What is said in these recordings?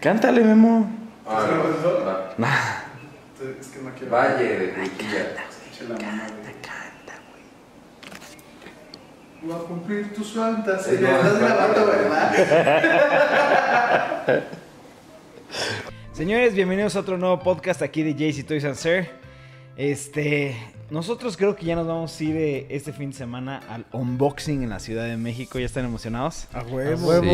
Cántale, Memo. Ah, ¿Se lo no, va. Es que no quiero. Valle de Cuchilla. La mamá, güey. Voy a cumplir tus fantasías. Sí, no, Estás grabando, ¿verdad? Señores, bienvenidos a otro nuevo podcast aquí de JC Toys and Sir. Este, nosotros creo que ya nos vamos a ir eh, este fin de semana al unboxing en la Ciudad de México. ¿Ya están emocionados? A huevo. Sí,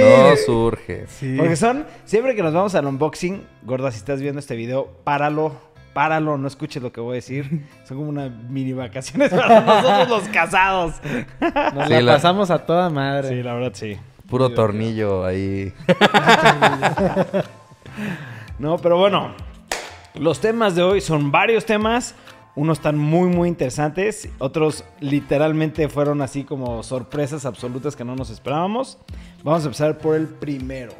no surge. Sí. Porque son, siempre que nos vamos al unboxing, gorda, si estás viendo este video, páralo, páralo, no escuches lo que voy a decir. Son como una mini vacaciones para nosotros los casados. Nos Sí, la, la- pasamos a toda madre. Sí, la verdad sí. Puro tornillo ahí. No, pero bueno, los temas de hoy son varios temas. Unos están muy, muy interesantes. Otros literalmente fueron así como sorpresas absolutas que no nos esperábamos. Vamos a empezar por el primero.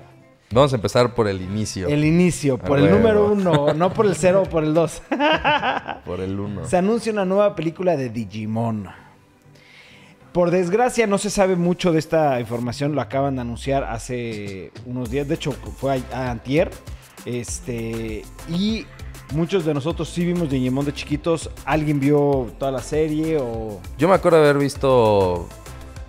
Vamos a empezar por el inicio. El inicio, A por el número uno, no por el cero o por el dos. Por el uno. Se anuncia una nueva película de Digimon. Por desgracia no se sabe mucho de esta información, lo acaban de anunciar hace unos días, de hecho fue a, a antier. Este, y muchos de nosotros sí vimos Digimon de chiquitos. ¿Alguien vio toda la serie o Yo me acuerdo haber visto, o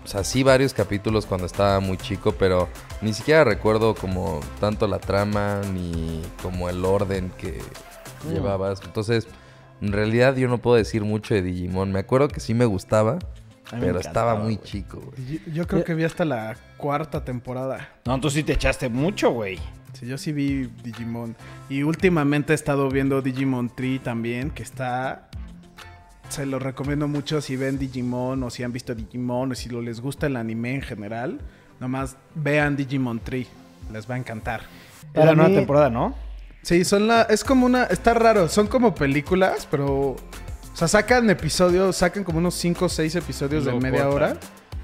sea, sí varios capítulos cuando estaba muy chico, pero ni siquiera recuerdo como tanto la trama ni como el orden que Mm. llevabas. Entonces, en realidad yo no puedo decir mucho de Digimon. Me acuerdo que sí me gustaba, me pero estaba muy chico, güey. Yo, yo creo que vi hasta la cuarta temporada. No, tú sí te echaste mucho, güey. Sí, yo sí vi Digimon. Y últimamente he estado viendo Digimon Tree también, que está... Se lo recomiendo mucho si ven Digimon o si han visto Digimon o si lo les gusta el anime en general. Nomás vean Digimon Tree. Les va a encantar. Era la Para nueva mí- temporada, ¿no? Sí, son la... Es como una... Está raro. Son como películas, pero... O sea, sacan episodios, sacan como unos 5 o 6 episodios de media hora.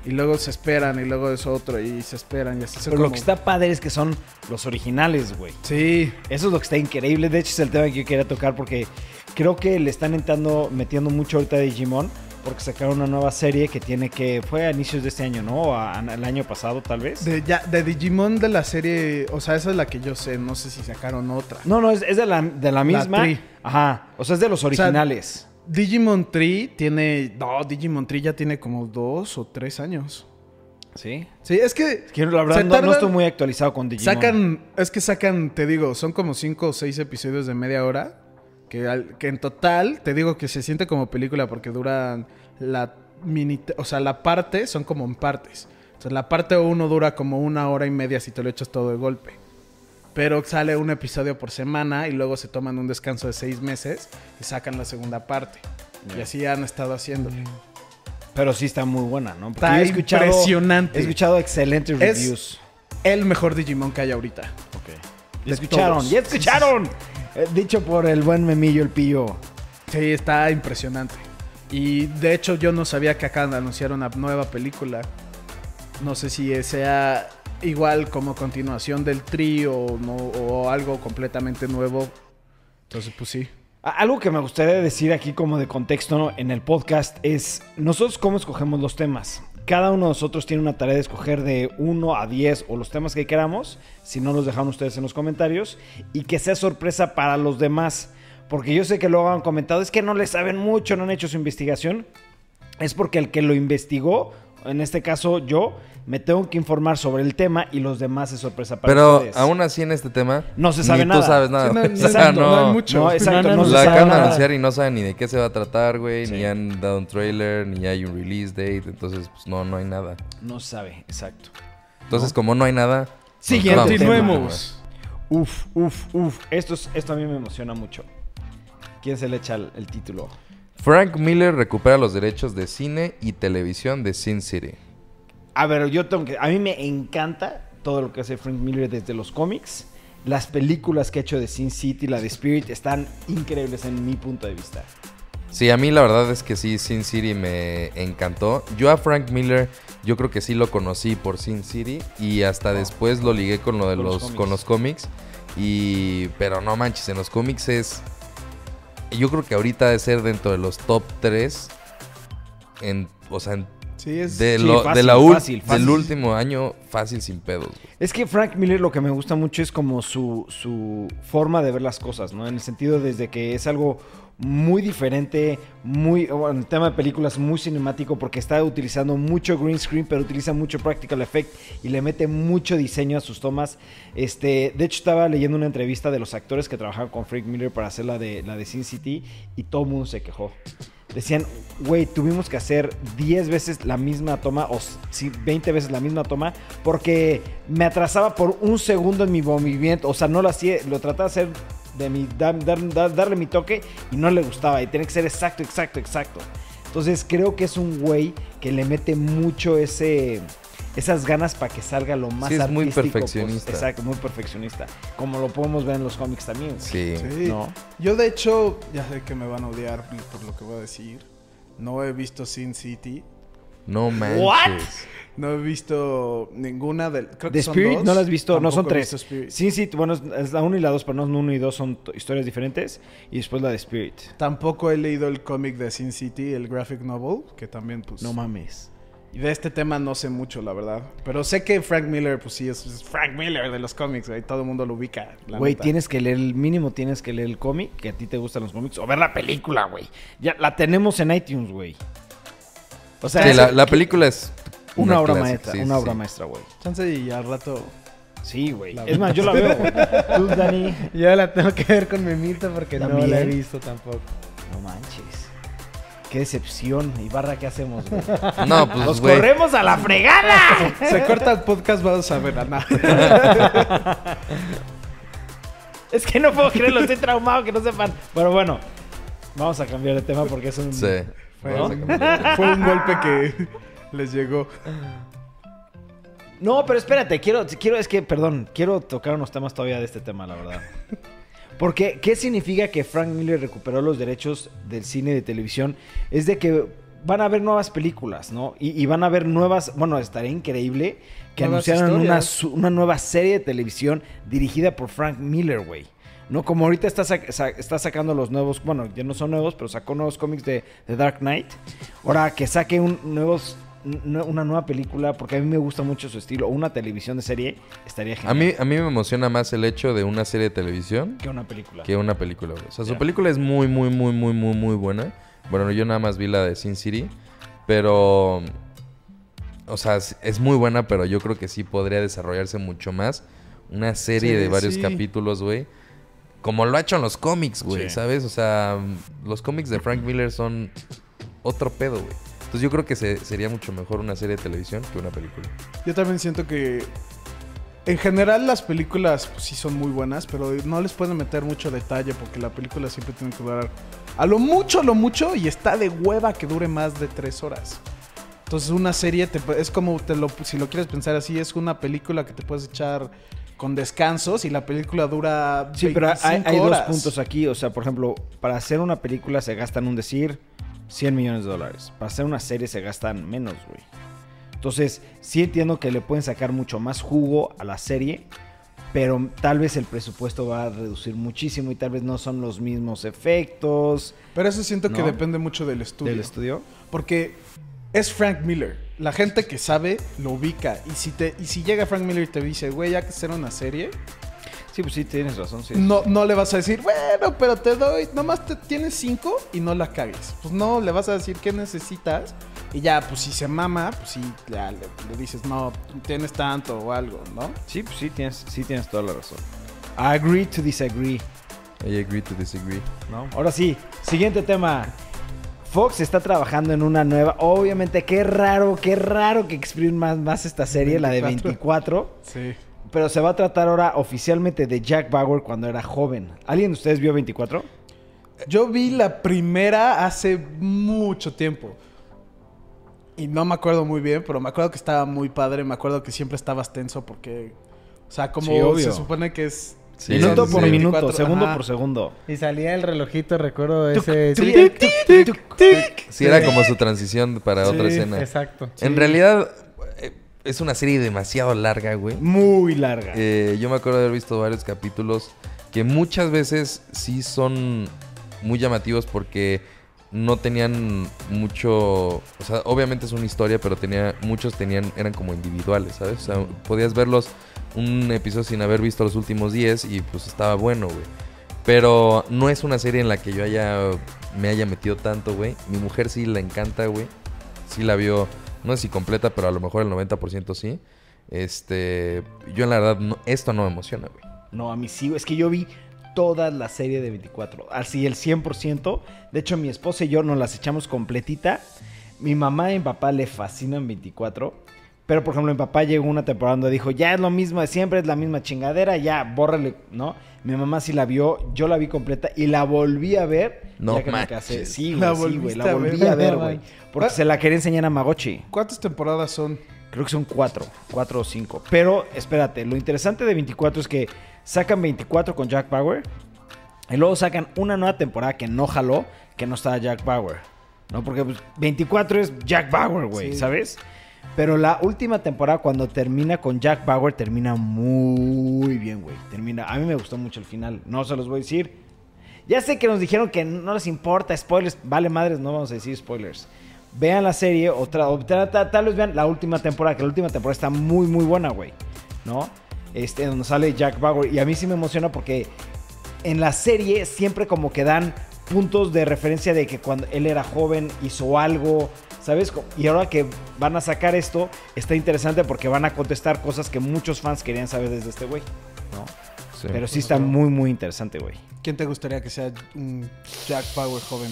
Y luego se esperan, y luego es otro, y se esperan, y así son Pero lo que está padre es que son los originales, güey. Sí, Eso es lo que está increíble. De hecho, es el tema que yo quería tocar porque creo que le están entrando, metiendo mucho ahorita a Digimon. Porque sacaron una nueva serie que tiene que. Fue a inicios de este año, ¿no? O a- el año pasado, tal vez. De, ya, de Digimon de la serie, o sea, esa es la que yo sé, no sé si sacaron otra. No, no, es, es de, la, de la misma. Tree. Ajá. O sea, es de los originales. Digimon Tree tiene, no, Digimon Tree ya tiene como dos o tres años. sí. Sí, es que Quiero, la verdad, Se no, estoy muy actualizado con Digimon. sacan, es que sacan, te digo, son como cinco o seis episodios de media hora, que, al- que en total, te digo que se siente como película porque duran la mini, o sea, la parte son como en partes. O sea, la parte uno dura como una hora y media si te lo echas todo de golpe. Pero sale un episodio por semana y luego se toman un descanso de seis meses y sacan la segunda parte. Y así han estado haciéndole. Pero sí está muy buena, ¿no? Porque Está he escuchado, impresionante. He escuchado excelentes Es- reviews. El mejor Digimon que hay ahorita. Ok. Ya escucharon, todos. ya escucharon. Eh, dicho por el buen memillo, el pillo. Sí, está impresionante. Y de hecho yo no sabía que acaban de anunciar una nueva película. No sé si sea igual como continuación del trío o, algo completamente nuevo. Entonces, pues sí. Algo que me gustaría decir aquí como de contexto en el podcast es nosotros cómo escogemos los temas. Cada uno de nosotros tiene una tarea de escoger de 1 a 10 o los temas que queramos, si no los dejan ustedes en los comentarios, y que sea sorpresa para los demás. Porque yo sé que luego han comentado, es que no le saben mucho, no han hecho su investigación. Es porque el que lo investigó, en este caso yo, me tengo que informar sobre el tema y los demás es sorpresa para Pero ustedes. aún así en este tema, No se sabe ni nada. tú sabes nada. Sí, no, exacto, no hay mucho. No, exacto, No, no, no, se La sabe acaban de nada. anunciar y no saben ni de qué se va a tratar, güey. Sí. Ni han dado un trailer, ni hay un release date. Entonces, pues no, no hay nada. No se sabe, exacto. Entonces, como no hay nada... pues, Siguiente vamos. Continuemos. Uf, uf, uf. Esto, es- esto a mí me emociona mucho. ¿Quién se le echa el, el título? Frank Miller recupera los derechos de cine y televisión de Sin City. A ver, yo tengo que. A mí me encanta todo lo que hace Frank Miller desde los cómics. Las películas que ha hecho de Sin City, la de Spirit, están increíbles en mi punto de vista. Sí, a mí la verdad es que sí, Sin City me encantó. Yo a Frank Miller, yo creo que sí lo conocí por Sin City y hasta después lo ligué con lo de los los, cómics. con los cómics. Y, pero no manches, en los cómics es, yo creo que ahorita de ser dentro de los top 3 en, o sea, en Sí, es... De, Sí, lo- fácil, de la fácil, fácil. del último año, fácil sin pedos. güey. Es que Frank Miller lo que me gusta mucho es como su, su forma de ver las cosas, ¿no? En el sentido desde que es algo muy diferente, muy, bueno, en el tema de películas, muy cinemático, porque está utilizando mucho green screen, pero utiliza mucho practical effect y le mete mucho diseño a sus tomas. Este, de hecho, estaba leyendo una entrevista de los actores que trabajaban con Frank Miller para hacer la de, la de Sin City y todo el mundo se quejó. Decían, güey, tuvimos que hacer 10 veces la misma toma o sí, 20 veces la misma toma porque me atrasaba por un segundo en mi movimiento. O sea, no lo hacía, lo trataba de hacer de mi, dar- dar- dar- darle mi toque y no le gustaba. Y tenía que ser exacto, exacto, exacto. Entonces creo que es un güey que le mete mucho ese, esas ganas para que salga lo más Sí, es muy artístico, pues, perfeccionista. exacto, muy perfeccionista. Como lo podemos ver en los cómics también. Sí. Sí. ¿No? Yo de hecho, ya sé que me van a odiar por lo que voy a decir. No he visto Sin City. No manches. What? No he visto ninguna del... Creo The que son Spirit dos. no la has visto, no son tres. visto Spirit. Sí, sí, bueno, es, la 1 y la 2, pero no es 1 y 2, son historias diferentes. Y después la de Spirit. Tampoco he leído el cómic de Sin City, el graphic novel, que también pues... No mames. Y de este tema no sé mucho, la verdad. Pero sé que Frank Miller, pues sí, es, es Frank Miller de los cómics, güey. Todo el mundo lo ubica. la Güey, tienes que leer, el mínimo tienes que leer el cómic, que a ti te gustan los cómics, o ver la película, güey. Ya la tenemos en iTunes, güey. O sea, Sí, la, la película es una, obra maestra, sí, una sí, obra sí. maestra, güey. Chance y al rato... Sí, güey. Es más, yo la veo, güey. Tú, Dani. Yo la tengo que ver con Memito porque no la he visto tampoco. No manches. Qué decepción. Ibarra, ¿qué hacemos, güey? No, pues, ¡Nos güey. corremos a la fregada! Se corta el podcast, vamos a ver a nada. Es que no puedo creerlo, estoy traumado que no sepan. Pero bueno, vamos a cambiar de tema porque es un. Sí. Fue, ¿No? fue un golpe que les llegó. No, pero espérate, quiero, quiero, es que, perdón, quiero tocar unos temas todavía de este tema, la verdad. Porque, ¿qué significa que Frank Miller recuperó los derechos del cine y de televisión? Es de que van a haber nuevas películas, ¿no? Y, y van a haber nuevas, bueno, estaría increíble que Nuevas anunciaran una, una nueva serie de televisión dirigida por Frank Miller, güey. ¿No? Como ahorita está, sac- sa- está sacando los nuevos, bueno, ya no son nuevos, pero sacó nuevos cómics de, de Dark Knight. Ahora que saque un, nuevos, una nueva película, porque a mí me gusta mucho su estilo, o una televisión de serie, estaría genial. A mí, a mí me emociona más el hecho de una serie de televisión que una película. que una película, güey. O sea, su película es muy, muy, muy, muy, muy, muy buena. Bueno, yo nada más vi la de Sin City, pero... O sea, es- es muy buena, pero yo creo que sí podría desarrollarse mucho más. Una serie Sí, de varios sí. capítulos, güey. Como lo ha hecho en los cómics, güey, Sí. ¿sabes? O sea, los cómics de Frank Miller son otro pedo, güey. Entonces yo creo que se- sería mucho mejor una serie de televisión que una película. Yo también siento que en general las películas pues, sí son muy buenas, pero no les pueden meter mucho detalle porque la película siempre tiene que durar a lo mucho, a lo mucho y está de hueva que dure más de tres horas. Entonces una serie te es como te lo, si lo quieres pensar así, es una película que te puedes echar con descansos y la película dura Sí, pero hay, 25 hay dos puntos aquí. O sea, por ejemplo, para hacer una película se gastan un decir 100 millones de dólares. Para hacer una serie se gastan menos, güey. Entonces, sí entiendo que le pueden sacar mucho más jugo a la serie, pero tal vez el presupuesto va a reducir muchísimo y tal vez no son los mismos efectos Pero eso siento que depende mucho del estudio. del estudio. Porque es Frank Miller. La gente que sabe lo ubica. Y si, te, y si llega Frank Miller y te dice, güey, ya que hacer una serie, Sí, pues sí, tienes razón. Sí. no, no le vas a decir, bueno, pero te doy, nomás te tienes cinco y no la cagues. Pues no, le vas a decir qué necesitas. Y ya, pues si se mama, pues sí, ya le, le dices, no, tienes tanto o algo, ¿no? Sí, pues sí tienes, sí tienes toda la razón. Agree to disagree. I agree to disagree. ¿no? Ahora sí, siguiente tema. Fox está trabajando en una nueva. Obviamente, qué raro, qué raro que exprimen más, más esta serie, la de 24. Sí. Pero se va a tratar ahora oficialmente de Jack Bauer cuando era joven. ¿Alguien de ustedes vio 24? Yo vi la primera hace mucho tiempo. Y no me acuerdo muy bien, pero me acuerdo que estaba muy padre. Me acuerdo que siempre estabas tenso porque. O sea, como Sí, se supone que es. Sí, minuto sí, por sí. minuto, 24, segundo ajá. por segundo. Y salía el relojito, recuerdo ese. sí, era como su transición para Sí, otra escena. Exacto. En realidad, eh, es una serie demasiado larga, güey. Muy larga. Eh, yo me acuerdo de haber visto varios capítulos que muchas veces sí son muy llamativos porque no tenían mucho, o sea, obviamente es una historia, pero tenía muchos tenían eran como individuales, ¿sabes? O sea, podías verlos un episodio sin haber visto los últimos 10 y pues estaba bueno, güey. Pero no es una serie en la que yo haya me haya metido tanto, güey. Mi mujer sí la encanta, güey. Sí la vio, no sé si completa, pero a lo mejor el 90% sí. Este, yo en la verdad no- esto no me emociona, güey. No, a mí sí, es que yo vi toda la serie de 24, así el 100%. De hecho, mi esposa y yo nos las echamos completita. Mi mamá y mi papá le fascinan 24. Pero, por ejemplo, mi papá llegó una temporada donde dijo, ya es lo mismo de siempre, es la misma chingadera, ya, bórrale, ¿no? Mi mamá sí la vio, yo la vi completa y la volví a ver. No ya que me manches. casé. Sí, güey, La sí, güey, la volví a ver, güey. Porque Ah. se la quería enseñar a Magochi. ¿Cuántas temporadas son? Creo que son cuatro, cuatro o cinco. Pero espérate, lo interesante de 24 es que sacan 24 con Jack Bauer y luego sacan una nueva temporada que no jaló, que no estaba Jack Bauer. ¿No? Porque pues, 24 es Jack Bauer, güey, Sí. ¿sabes? Pero la última temporada, cuando termina con Jack Bauer, termina muy bien, güey. Termina. A mí me gustó mucho el final. No se los voy a decir. Ya sé que nos dijeron que no les importa spoilers. Vale, madres, no vamos a decir spoilers. Vean la serie, otra, o ta- ta- tal vez vean la última temporada, que la última temporada está muy, muy buena, güey. ¿No? Este, donde sale Jack Bauer. Y a mí sí me emociona porque en la serie siempre como que dan puntos de referencia de que cuando él era joven hizo algo, ¿sabes? Y ahora que van a sacar esto, está interesante porque van a contestar cosas que muchos fans querían saber desde este güey, ¿no? Sí. Pero sí está muy, muy interesante, güey. ¿Quién te gustaría que sea un Jack Power joven?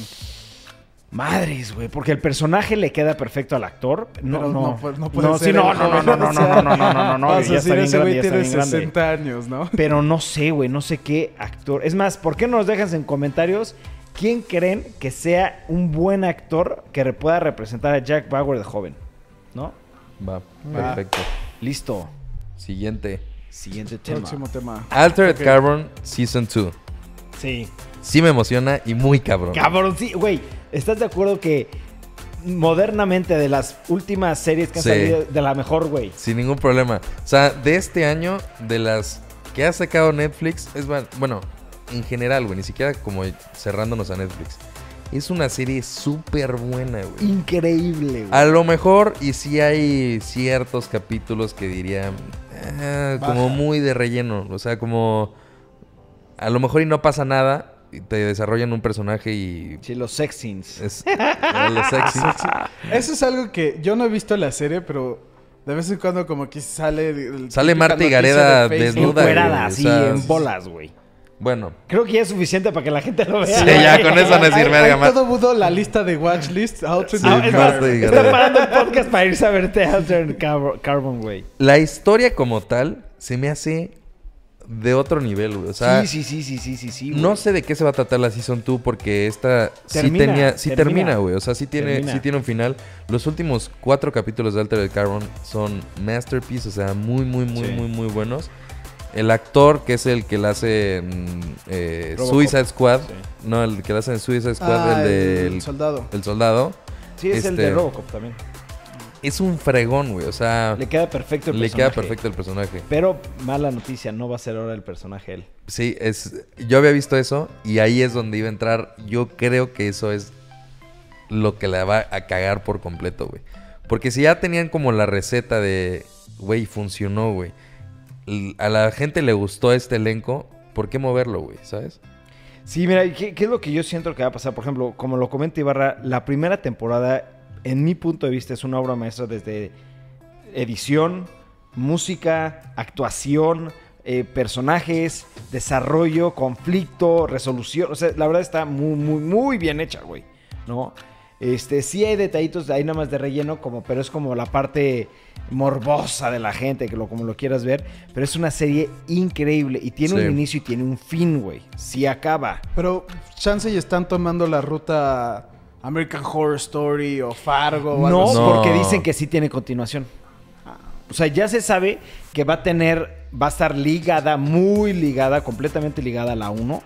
Madres, güey, porque el personaje le queda perfecto al actor. No, Pero no, no pu- no puede sí, ser no, el no, no, no, no, no, no, no, no, no, no, a ya está decir, bien ese grande, güey ya está tiene bien grande. 60 años, ¿no? Pero no sé, güey, no sé qué actor. Es más, ¿por qué no nos dejas en comentarios quién creen que sea un buen actor que pueda representar a Jack Bauer de joven? ¿No? Va, perfecto. Listo. Siguiente. Siguiente tema. Próximo tema. Altered Ok. Carbon Season 2. Sí. Sí me emociona y muy cabrón. Cabrón, sí, güey. ¿Estás de acuerdo que modernamente de las últimas series que han Sí. salido de la mejor, güey? Sin ningún problema. O sea, de este año, de las que ha sacado Netflix, es bueno, en general, güey, ni siquiera como cerrándonos a Netflix. Es una serie súper buena, güey. Increíble, güey. A lo mejor, y sí hay ciertos capítulos que dirían ah, como muy de relleno. O sea, como a lo mejor y no pasa nada. Te desarrollan un personaje y Sí, los sex scenes. es era lo sexy. Eso es algo que yo no he visto la serie, pero de vez en cuando como que sale... el- Sale Marta Gareda de desnuda, Encuerada, así, sea, en bolas, güey. Bueno, Creo que ya es suficiente para que la gente lo vea. Sí, ya, con eso no hay verga, Mar- todo mudo la lista de watchlist. Altered Sí, Ah, Carbon. es más, Marta y está parando el podcast para irse a verte Altered Car- Carbon, güey. la historia como tal se me hace de otro nivel, güey. O sea, sí, sí, sí, sí, sí, sí, sí. güey. no sé de qué se va a tratar la Season 2 porque esta sí Termina, tenía, sí termina. termina, güey. O sea, sí tiene, Termina. sí tiene un final. Los últimos cuatro capítulos de Altered Carbon son masterpiece, o sea, muy, muy, muy, Sí. muy, muy buenos. El actor, que es el que la hace en eh. Suicide Squad, Sí. no, el que la hace en Suicide Squad, Ah, el del el soldado. el soldado, Sí, es el de este- Robocop también. Es un fregón, güey. O sea, Le queda perfecto el le personaje. queda perfecto el personaje. Pero mala noticia, no va a ser ahora el personaje él. Sí, es. Yo había visto eso y ahí es donde iba a entrar. Yo creo que eso es lo que la va a cagar por completo, güey. Porque si ya tenían como la receta de, güey, funcionó, güey. A la gente le gustó este elenco, ¿por qué moverlo, güey? ¿Sabes? Sí, mira, ¿qué, qué es lo que yo siento que va a pasar? Por ejemplo, como lo comenta Ibarra, la primera temporada, en mi punto de vista, es una obra maestra desde edición, música, actuación, eh, personajes, desarrollo, conflicto, resolución. O sea, la verdad está muy, muy, muy bien hecha, güey. ¿No? Este, sí hay detallitos ahí nada más de relleno, como, pero es como la parte morbosa de la gente, que lo, como lo quieras ver. Pero es una serie increíble y tiene Sí. un inicio y tiene un fin, güey. Sí acaba. Pero chance y están tomando la ruta American Horror Story o Fargo o algo No, así. No. porque dicen que sí tiene continuación. O sea, ya se sabe que va a tener, va a estar ligada, muy ligada, completamente ligada a la 1.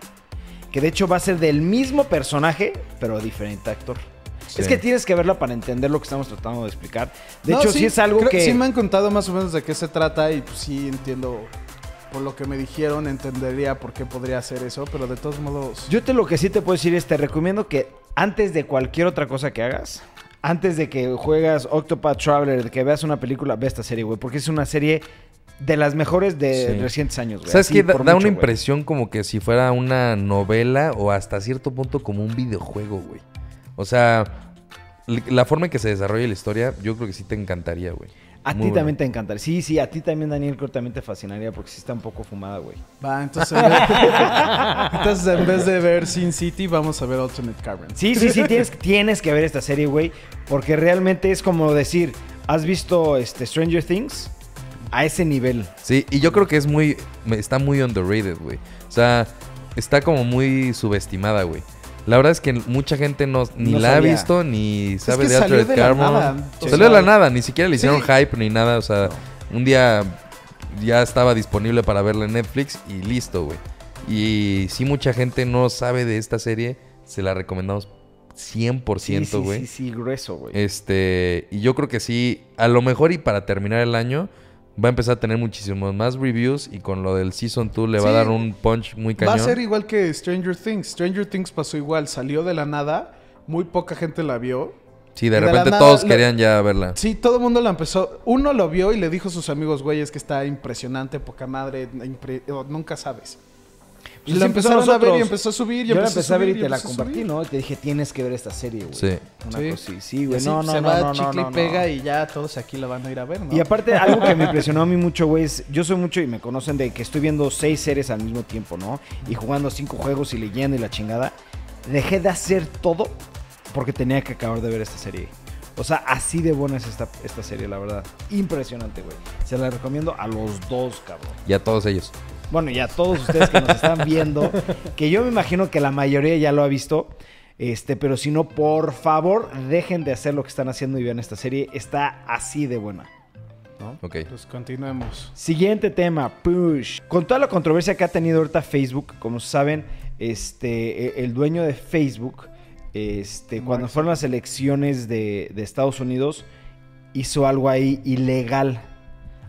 Que de hecho va a ser del mismo personaje, pero diferente actor. Sí. Es que tienes que verla para entender lo que estamos tratando de explicar. De No, hecho, sí, es algo creo- que... Sí me han contado más o menos de qué se trata y pues sí entiendo... Por lo que me dijeron, entendería por qué podría hacer eso, pero de todos modos... Yo te lo que sí te puedo decir es, te recomiendo que antes de cualquier otra cosa que hagas, antes de que juegas Octopath Traveler, de que veas una película, ve esta serie, güey. Porque es una serie de las mejores de Sí. recientes años, güey. ¿Sabes qué? Da, por da mucho, una impresión como que si fuera una novela o hasta cierto punto como un videojuego, güey. O sea, la forma en que se desarrolla la historia, yo creo que sí te encantaría, güey. A ti bueno. también te encantaría. Sí, sí, a ti también, Daniel, creo que también te fascinaría porque sí está un poco fumada, güey. Va, entonces en, vez, entonces en vez de ver Sin City, vamos a ver Alternate Carbon. Sí, sí, sí, tienes, tienes que ver esta serie, güey. Porque realmente es como decir, ¿has visto este, Stranger Things? A ese nivel. Sí, y yo creo que es muy. Está muy underrated, güey. O sea, está como muy subestimada, güey. La verdad es que mucha gente no, ni No la sabía. ha visto ni sabe que de salió Altered de la Carbon. nada. Salió de la nada, ni siquiera le hicieron sí. hype ni nada. O sea, un día ya estaba disponible para verla en Netflix y listo, güey. Y si mucha gente no sabe de esta serie, se la recomendamos 100%, Sí, sí, güey. sí, sí, grueso, güey. Este, y yo creo que sí, a lo mejor y para terminar el año, va a empezar a tener muchísimos más reviews y con lo del Season 2 le va a dar un punch muy Va cañón. a ser igual que Stranger Things. Stranger Things pasó igual, salió de la nada, muy poca gente la vio. Sí, de repente nada todos lo- querían ya verla. Sí, todo el mundo la empezó. Uno lo vio y le dijo a sus amigos, güey, es que está impresionante, poca madre, impre- nunca sabes. Y Pues la empezaron a ver y empezó a subir y Yo la empezó empecé a ver y te la compartí. ¿no? Y te dije, tienes que ver esta serie, güey. Sí. Una Sí. cosa. Sí, güey. No, no, se no, va no, chicle no, y pega no. y ya todos aquí la van a ir a ver, ¿no? Y aparte, algo que me impresionó a mí mucho, güey, es... Yo soy mucho y me conocen de que estoy viendo seis series al mismo tiempo, ¿no? Y jugando cinco juegos y leyendo y la chingada. Dejé de hacer todo porque tenía que acabar de ver esta serie. O sea, así de buena es esta, esta serie, la verdad. Impresionante, güey. Se la recomiendo a los dos, cabrón. Y a todos ellos. Bueno, y a todos ustedes que nos están viendo, que yo me imagino que la mayoría ya lo ha visto. Este, pero si no, por favor, dejen de hacer lo que están haciendo y vean esta serie. Está así de buena. ¿no? Ok. Pues continuemos. Siguiente tema, Push. Con toda la controversia que ha tenido ahorita Facebook, como saben, este, e- el dueño de Facebook, este, cuando fueron las elecciones de, de Estados Unidos, hizo algo ahí ilegal,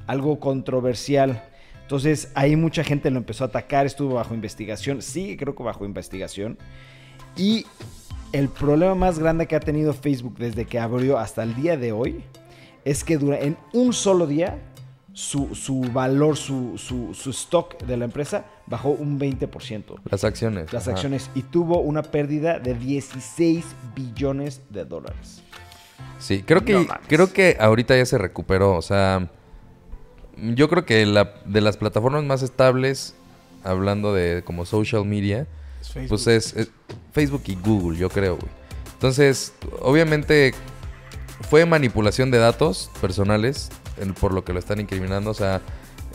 algo controversial. Entonces ahí mucha gente lo empezó a atacar, estuvo bajo investigación, sigue creo que bajo investigación. Y el problema más grande que ha tenido Facebook desde que abrió hasta el día de hoy es que dura, en un solo día su, su valor, su, su, su stock de la empresa bajó un 20%. Las acciones. Las ajá. acciones y tuvo una pérdida de 16 billones de dólares. Sí, creo que, No creo que ahorita ya se recuperó. O sea, yo creo que la, de las plataformas más estables, hablando de como social media, Es pues es, es Facebook y Google, yo creo, güey. Entonces, obviamente fue manipulación de datos personales, por lo que lo están incriminando. O sea,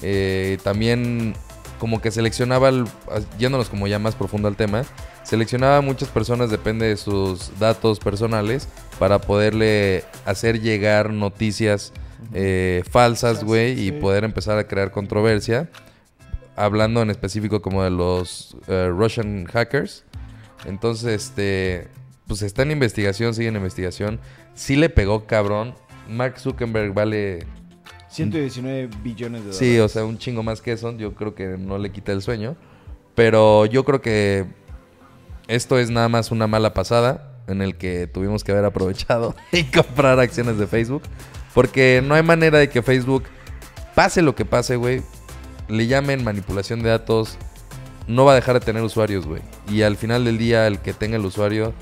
eh, también como que seleccionaba, el- yéndonos como ya más profundo al tema, seleccionaba a muchas personas, depende de sus datos personales, para poderle hacer llegar noticias eh, falsas, güey, y poder empezar a crear controversia. Hablando en específico como de los eh, Russian hackers. Entonces, este, pues está en investigación, sigue en investigación. Sí le pegó cabrón. Mark Zuckerberg vale 119 billones de dólares. Sí, o sea, un chingo más que eso. Yo creo que no le quita el sueño. Pero yo creo que esto es nada más una mala pasada en el que tuvimos que haber aprovechado y comprar acciones de Facebook. Porque no hay manera de que Facebook, pase lo que pase, güey, le llamen manipulación de datos, no va a dejar de tener usuarios, güey. Y al final del día, el que tenga el usuario,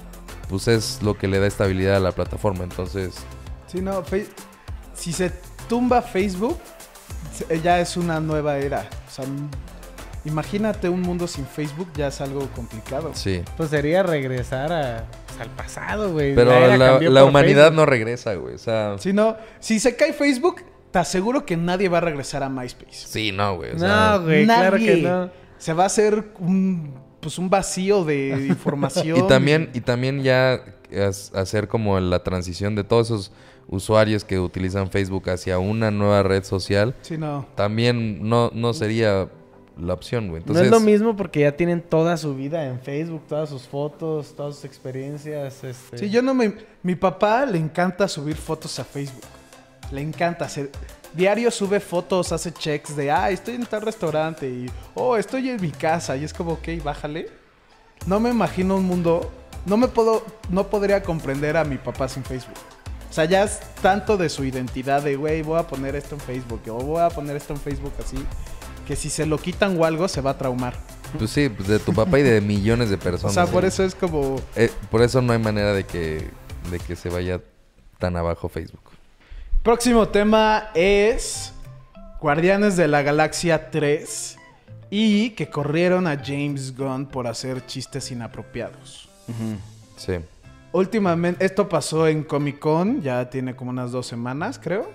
pues es lo que le da estabilidad a la plataforma. Entonces, Sí, no, si se tumba Facebook, se- ya es una nueva era. O sea, imagínate un mundo sin Facebook, ya es algo complicado. sí. Pues sería regresar a, al pasado, güey. Pero la, humanidad Facebook. no regresa, güey. O sea, Si no, si se cae Facebook, te aseguro que nadie va a regresar a MySpace. sí, no, güey. o sea, No, güey, claro Nadie. que no. Se va a hacer un, pues un vacío de información. Y también, y también ya hacer como la transición de todos esos usuarios que utilizan Facebook hacia una nueva red social, Sí, no. también no, no sería la opción, güey. no es lo mismo porque ya tienen toda su vida en Facebook, todas sus fotos, todas sus experiencias. Este... Sí, yo no me... Mi papá le encanta subir fotos a Facebook. Le encanta hacer... Diario sube fotos, hace checks de, ah, estoy en tal restaurante y, oh, estoy en mi casa. Y es como, ok, bájale. No me imagino un mundo no me puedo, no podría comprender a mi papá sin Facebook. O sea, ya es tanto de su identidad de, güey, voy a poner esto en Facebook o voy a poner esto en Facebook así, que si se lo quitan o algo se va a traumar. Pues sí, pues de tu papá y de millones de O personas. sea, por eso es como... Eh, por eso no hay manera de que, de que se vaya tan abajo Facebook. Próximo tema es Guardianes de la Galaxia 3 y que corrieron a James Gunn por hacer chistes inapropiados. Sí. Últimamente, esto pasó en Comic Con, ya tiene como unas dos semanas, creo.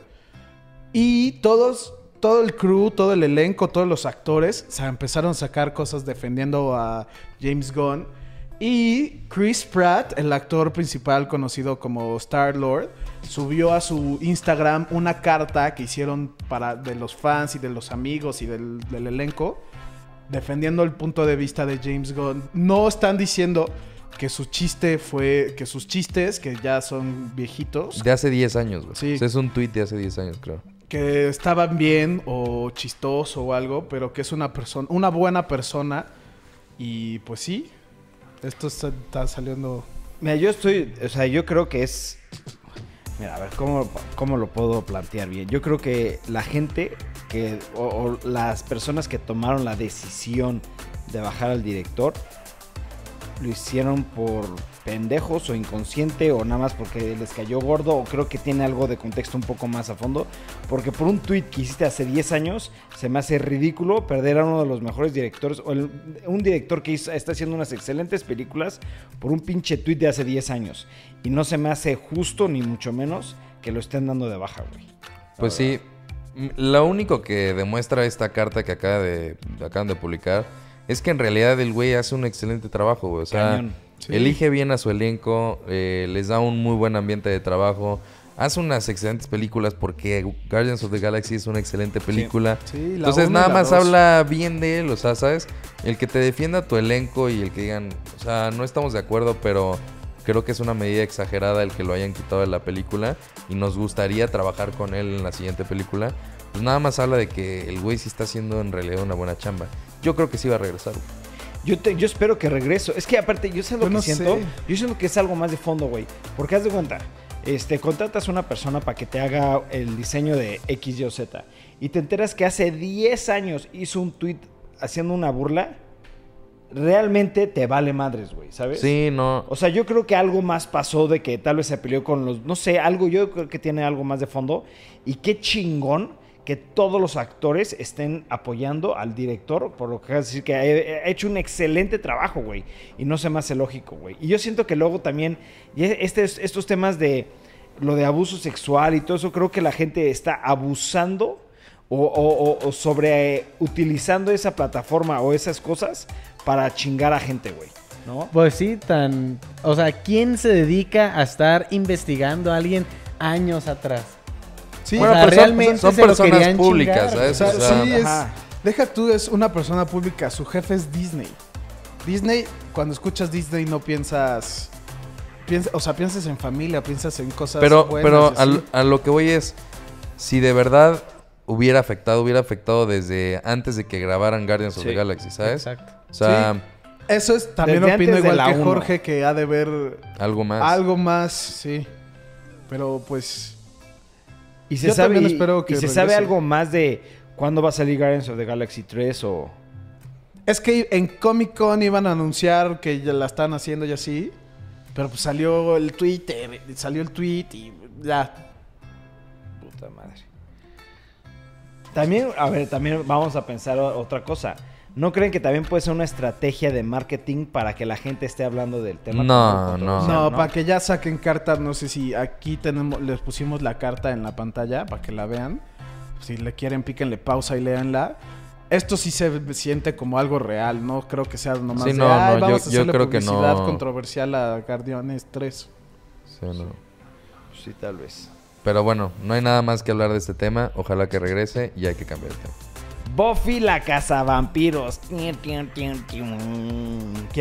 Y todos, todo el crew, todo el elenco, todos los actores se empezaron a sacar cosas defendiendo a James Gunn. Y Chris Pratt, el actor principal conocido como Star Lord, subió a su Instagram una carta que hicieron para de los fans y de los amigos y del, del elenco defendiendo el punto de vista de James Gunn. No están diciendo que su chiste fue que sus chistes que ya son viejitos De hace 10 años, güey. Sí. O sea, es un tweet de hace 10 años, creo. Que estaban bien o chistoso o algo, pero que es una persona, una buena persona. Y pues sí, esto está, saliendo. Mira, yo estoy, o sea, yo creo que es... Mira, a ver, ¿cómo, cómo lo puedo plantear bien? Yo creo que la gente que, o las personas que tomaron la decisión de bajar al director, lo hicieron por pendejos o inconsciente o nada más porque les cayó gordo o creo que tiene algo de contexto un poco más a fondo. Porque por un tweet que hiciste hace 10 años se me hace ridículo perder a uno de los mejores directores o el- un director que hizo- está haciendo unas excelentes películas por un pinche tweet de hace 10 años. Y no se me hace justo ni mucho menos que lo estén dando de baja, güey. Pues sí, lo único que demuestra esta carta que acaba de, acaban de publicar es que en realidad el güey hace un excelente trabajo, güey. O sea, Cañón. Sí. elige bien a su elenco, eh, les da un muy buen ambiente de trabajo, hace unas excelentes películas porque Guardians of the Galaxy es una excelente película. Sí, la Entonces nada más dos. habla bien de él, o sea, ¿sabes? El que te defienda tu elenco y el que digan, o sea, no estamos de acuerdo, pero creo que es una medida exagerada el que lo hayan quitado de la película y nos gustaría trabajar con él en la siguiente película. Pues nada más habla de que el güey sí está haciendo en realidad una buena chamba. Yo creo que sí va a regresar. güey. Yo, te- yo espero que regreso. Es que aparte, yo sé lo Yo que no siento. sé. Yo siento que es algo más de fondo, güey. Porque haz de cuenta, este, contratas a una persona para que te haga el diseño de X, Y o Z. Y te enteras que hace 10 años hizo un tweet haciendo una burla. Realmente te vale madres, güey, ¿sabes? Sí, no. O sea, yo creo que algo más pasó de que tal vez se peleó con los. No sé, algo, yo creo que tiene algo más de fondo. Y qué chingón que todos los actores estén apoyando al director, por lo que es decir que ha, hecho un excelente trabajo, güey. Y no se me hace lógico, güey. Y yo siento que luego también, y este, estos temas de lo de abuso sexual y todo eso, creo que la gente está abusando o, o- o- o sobre utilizando esa plataforma o esas cosas para chingar a gente, güey. ¿No? Pues sí, tan... O sea, ¿quién se dedica a estar investigando a alguien años atrás? Sí, Bueno, o sea, pero son- realmente son, personas públicas, chingar, ¿sabes? sea, O sea, sí, es- deja tú, es una persona pública, su jefe es Disney. Disney, cuando escuchas Disney no piensas, piensa, o sea, piensas en familia, piensas en cosas Pero, buenas pero a, lo que voy es, si de verdad hubiera afectado, hubiera afectado desde antes de que grabaran Guardians of the Galaxy, ¿sabes? Exacto. O sea, Eso es, también Desde opino igual que uno. Jorge, que ha de ver algo más. algo más, sí. Pero pues, Y se Yo sabe, y- espero que y se sabe algo más de cuándo va a salir Guardians of the Galaxy 3 o... es que en Comic Con iban a anunciar que ya la están haciendo y así. Pero pues salió el Twitter, salió el tweet y ya. Puta madre. También, a ver, también vamos a pensar otra cosa. ¿No creen que también puede ser una estrategia de marketing para que la gente esté hablando del tema? No, como no. No, para que ya saquen cartas, no sé si aquí tenemos, les pusimos la carta en la pantalla para que la vean. Si le quieren, píquenle pausa y léanla. Esto sí se siente como algo real, no creo que sea nomás Sí, de, no, "Ay, no, vamos yo- a yo hacerle creo que publicidad no. controversial a Guardianes 3. Sí, no. Sí, tal vez. Pero bueno, no hay nada más que hablar de este tema. Ojalá que regrese y hay que cambiar el tema. Buffy la casa vampiros. ¿Quién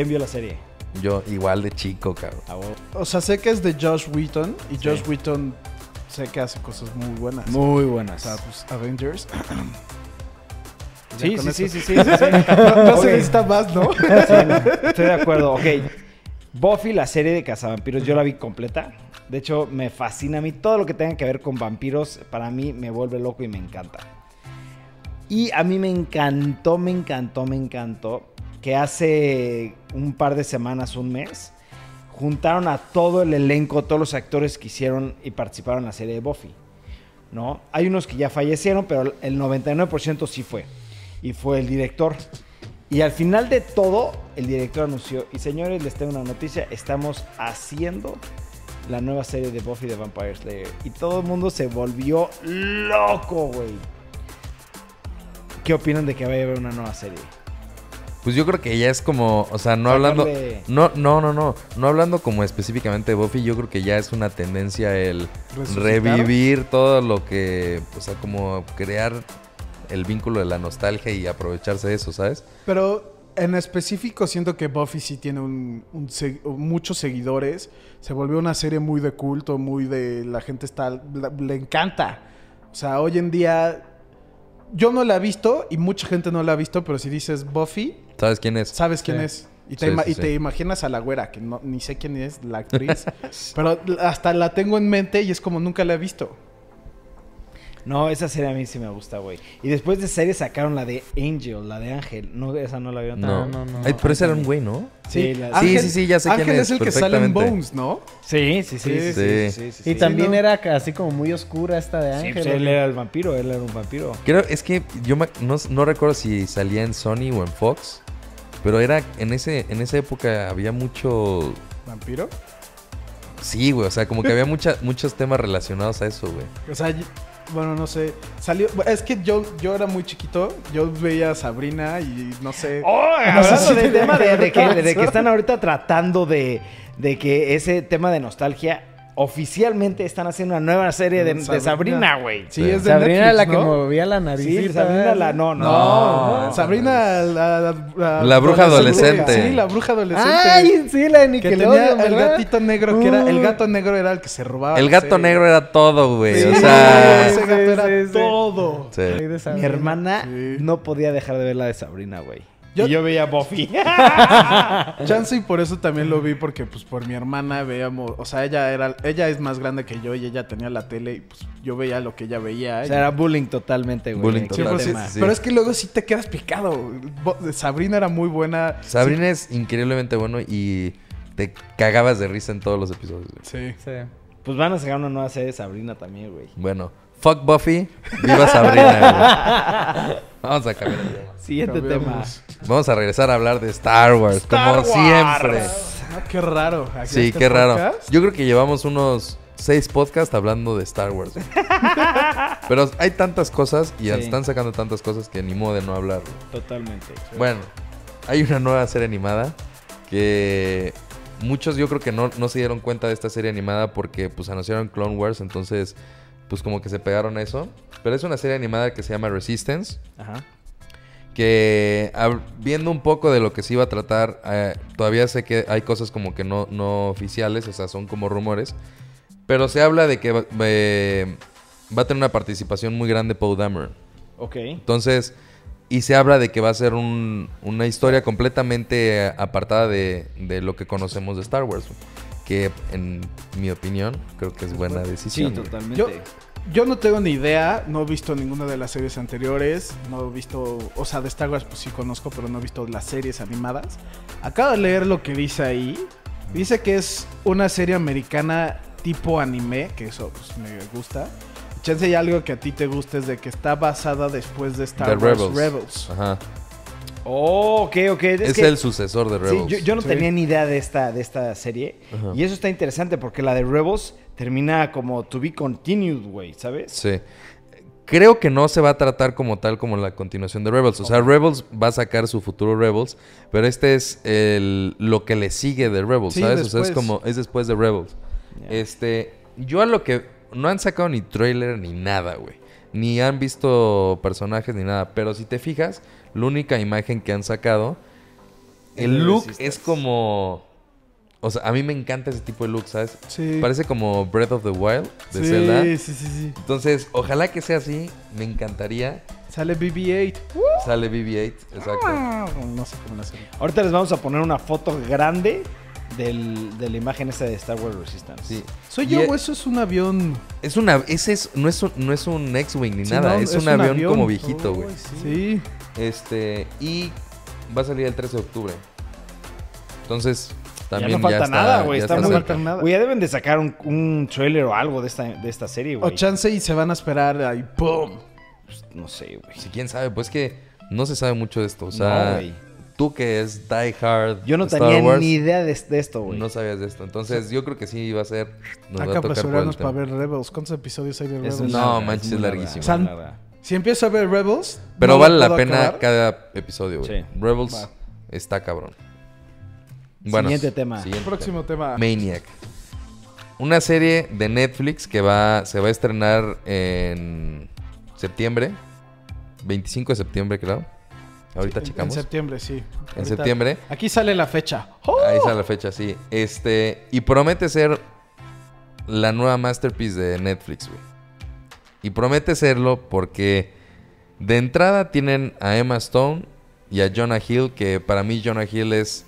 vio la serie? Yo igual de chico, cabrón. A huevo. O sea, sé que es de Josh Whedon y Sí. Josh Whedon sé que hace cosas muy buenas. Muy O buenas. sea, pues Avengers. sí, sí, sí, sí, sí, sí, sí. No se necesita más, ¿no? Sí, no, estoy de acuerdo. Ok. Buffy, la serie de cazavampiros, yo la vi completa. De hecho, me fascina a mí. Todo lo que tenga que ver con vampiros, para mí me vuelve loco y me encanta. Y a mí me encantó, me encantó, me encantó que hace un par de semanas, un mes, juntaron a todo el elenco, todos los actores que hicieron y participaron en la serie de Buffy. ¿No? Hay unos que ya fallecieron, pero el 99% sí fue. Y fue el director. Y al final de todo, el director anunció, y señores, les tengo una noticia, estamos haciendo la nueva serie de Buffy the Vampire Slayer. Y todo el mundo se volvió loco, güey. ¿Qué opinan de que vaya a haber una nueva serie? Pues yo creo que ya es como, o sea, no hablando, no, no, no, no, no hablando como específicamente de Buffy, yo creo que ya es una tendencia el ¿Resucitar? revivir todo lo que, o sea, como crear el vínculo de la nostalgia y aprovecharse de eso, ¿sabes? Pero en específico siento que Buffy sí tiene un, muchos seguidores. Se volvió una serie muy de culto, muy de... La gente está... la- le encanta. O sea, hoy en día... Yo no la he visto y mucha gente no la ha visto, pero si dices Buffy, ¿Sabes quién es? sabes quién Sí. es. Y, te, Sí, ima- sí, y sí. te imaginas a la güera, que no, ni sé quién es la actriz. pero hasta la tengo en mente y es como nunca la he visto. No, esa serie a mí sí me gusta, güey. Y después de serie sacaron la de Angel, la de Ángel. No, esa no la vieron. No, no, no. Ay, pero ese era un güey, ¿no? Sí, la- Sí, sí, sí, ya sé Ángel quién es, es el que sale en. Bones, ¿no? Sí, sí, sí. sí, sí, Sí. sí, sí, sí, Y sí. también ¿no? era así como muy oscura esta de Sí, Ángel. pues él era el vampiro, él era un vampiro. Creo, es que yo me- no, no recuerdo si salía en Sony o en Fox, pero era en ese en esa época había mucho ¿Vampiro? sí, güey, o sea, como que había mucha, muchos temas relacionados a eso, güey. O sea, bueno, no sé. Salió. Es que yo, yo era muy chiquito. Yo veía a Sabrina y no sé. Oh, No sé hablando si del tema de, que, de que están ahorita tratando de, de que ese tema de nostalgia, oficialmente están haciendo una nueva serie de, de Sabrina. Güey. Sí, Sí. es de Sabrina Netflix, la que ¿no? movía la nariz. Sí, Sabrina la... No, no. No, No. Sabrina la, la, La bruja adolescente. Sí, la bruja adolescente. Ay, sí, la de que Nickelodeon, tenía el gatito negro que era el Uy. gato negro era el que se robaba. El gato negro era todo, güey, Sí, o sea, ese gato era sí, sí. todo. Mi hermana Sí. no podía dejar de ver la de Sabrina, güey. Yo- Y yo veía Buffy. Chance y por eso también lo vi porque pues por mi hermana veíamos, o sea, ella era ella es más grande que yo y ella tenía la tele y pues yo veía lo que ella veía. o sea, era bullying totalmente, güey. Bullying Qué total, Sí, tema. sí, sí. Pero es que luego sí te quedas picado. Sabrina era muy buena. Sabrina es increíblemente bueno y te cagabas de risa en todos los episodios. güey. Sí. Sí. Pues van a sacar una nueva serie de Sabrina también, güey. Bueno, fuck Buffy, viva Sabrina, güey. Vamos a cambiar el tema. Siguiente Cambiamos. Vamos a regresar a hablar de Star Wars, Star como Wars. Ah, siempre. qué raro. Aquí Sí, este qué raro. Yo creo que llevamos unos seis podcasts hablando de Star Wars. Pero hay tantas cosas y Sí. están sacando tantas cosas que ni modo de no hablar. güey. Totalmente. Bueno, hay una nueva serie animada que muchos yo creo que no, no se dieron cuenta de esta serie animada porque pues anunciaron Clone Wars, entonces pues como que se pegaron a eso. Pero es una serie animada que se llama Resistance, Ajá. que viendo un poco de lo que se iba a tratar, eh, todavía sé que hay cosas como que no, no oficiales, o sea, son como rumores, pero se habla de que va, eh, va a tener una participación muy grande Poe Dameron. Ok. Entonces, y se habla de que va a ser un- una historia completamente apartada de, de lo que conocemos de Star Wars. Que en mi opinión creo que es buena Sí, decisión. güey. totalmente. Yo, yo no tengo ni idea, no he visto ninguna de las series anteriores, no he visto, o sea, de Star Wars pues sí conozco, pero no he visto las series animadas. Acabo de leer lo que dice ahí. Dice que es una serie americana tipo anime, que eso pues, me gusta. Chance hay algo que a ti te guste es de que está basada después de Star The Wars Rebels. Rebels. Ajá. Oh, ok, ok. Es, Es, que- el sucesor de Sí, Rebels. yo, yo no Sí. tenía ni idea de esta, de esta serie. Ajá. Y eso está interesante porque la de Rebels termina como to be continued, güey, ¿sabes? Sí. Creo que no se va a tratar como tal como la continuación de Rebels. O sea, Rebels va a sacar su futuro Rebels, pero este es el, lo que le sigue de Rebels, Sí, ¿sabes? O sea, es después. como, es después de Rebels. Este, yo a lo que no han sacado ni trailer ni nada, güey. Ni han visto personajes ni nada. Pero si te fijas, la única imagen que han sacado, el look es como. O sea, a mí me encanta ese tipo de look, ¿sabes? Sí. Parece como Breath of the Wild de sí, Zelda. sí, sí, sí. Entonces, ojalá que sea así. Me encantaría. Sale BB-8. Sale BB-8, exacto. No sé cómo serie. Ahorita les vamos a poner una foto grande del, de la imagen esa de Star Wars Resistance. Sí. ¿Soy yo e- o eso es un avión? Es una, ese es, no es un, no es un X-Wing ni Sí, nada, no, es, un, avión, como viejito, güey. sí. Sí. Este, y va a salir el 13 de octubre. Entonces, Ya también no ya, falta está, nada, güey. ya Está está muy cerca. falta nada. Güey, ya deben de sacar un, un trailer o algo de esta, de esta serie, O güey. chance y se van a esperar ahí, ¡pum! Pues, no sé, güey. Si quién sabe, pues que no se sabe mucho de esto. O No, sea, tú que es Die Hard, Yo no Star tenía Wars, ni idea de, de esto, güey. no sabías de esto. Entonces, yo creo que sí va a ser. Nos Hay va a tocar para ver Rebels. ¿Cuántos episodios hay de Rebels? Es No, manches, es larguísimo. San-. Si empiezo a ver Rebels... Pero no vale la pena acabar. cada episodio, güey. Sí. Rebels Va. está cabrón. Bueno, Siguiente tema. siguiente Próximo tema. Maniac. Una serie de Netflix que va, se va a estrenar en septiembre. 25 de septiembre, creo. Ahorita En- checamos. En septiembre, sí. En Ahorita- septiembre. Aquí sale la fecha. ¡Oh! Ahí está la fecha, sí. Este. Y promete ser la nueva masterpiece de Netflix, güey. Y promete serlo porque de entrada tienen a Emma Stone y a Jonah Hill, que para mí Jonah Hill es.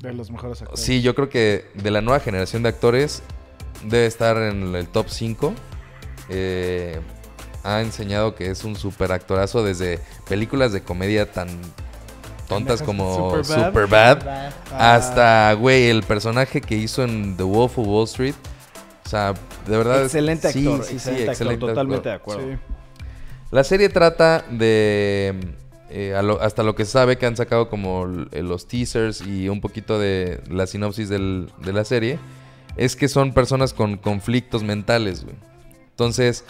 De los mejores actores. Sí, yo creo que de la nueva generación de actores debe estar en el top 5. Eh, ha enseñado que es un super actorazo desde películas de comedia tan tontas como Superbad. Superbad. Ah, Hasta, güey, el personaje que hizo en The Wolf of Wall Street. O sea, de verdad. Excelente sí, actor. sí, sí, excelente actor, excelente Totalmente de acuerdo. sí. La serie trata de. eh, lo- hasta lo que se sabe que han sacado como l- los teasers y un poquito de la sinopsis del- de la serie. Es que son personas con conflictos mentales, güey. Entonces,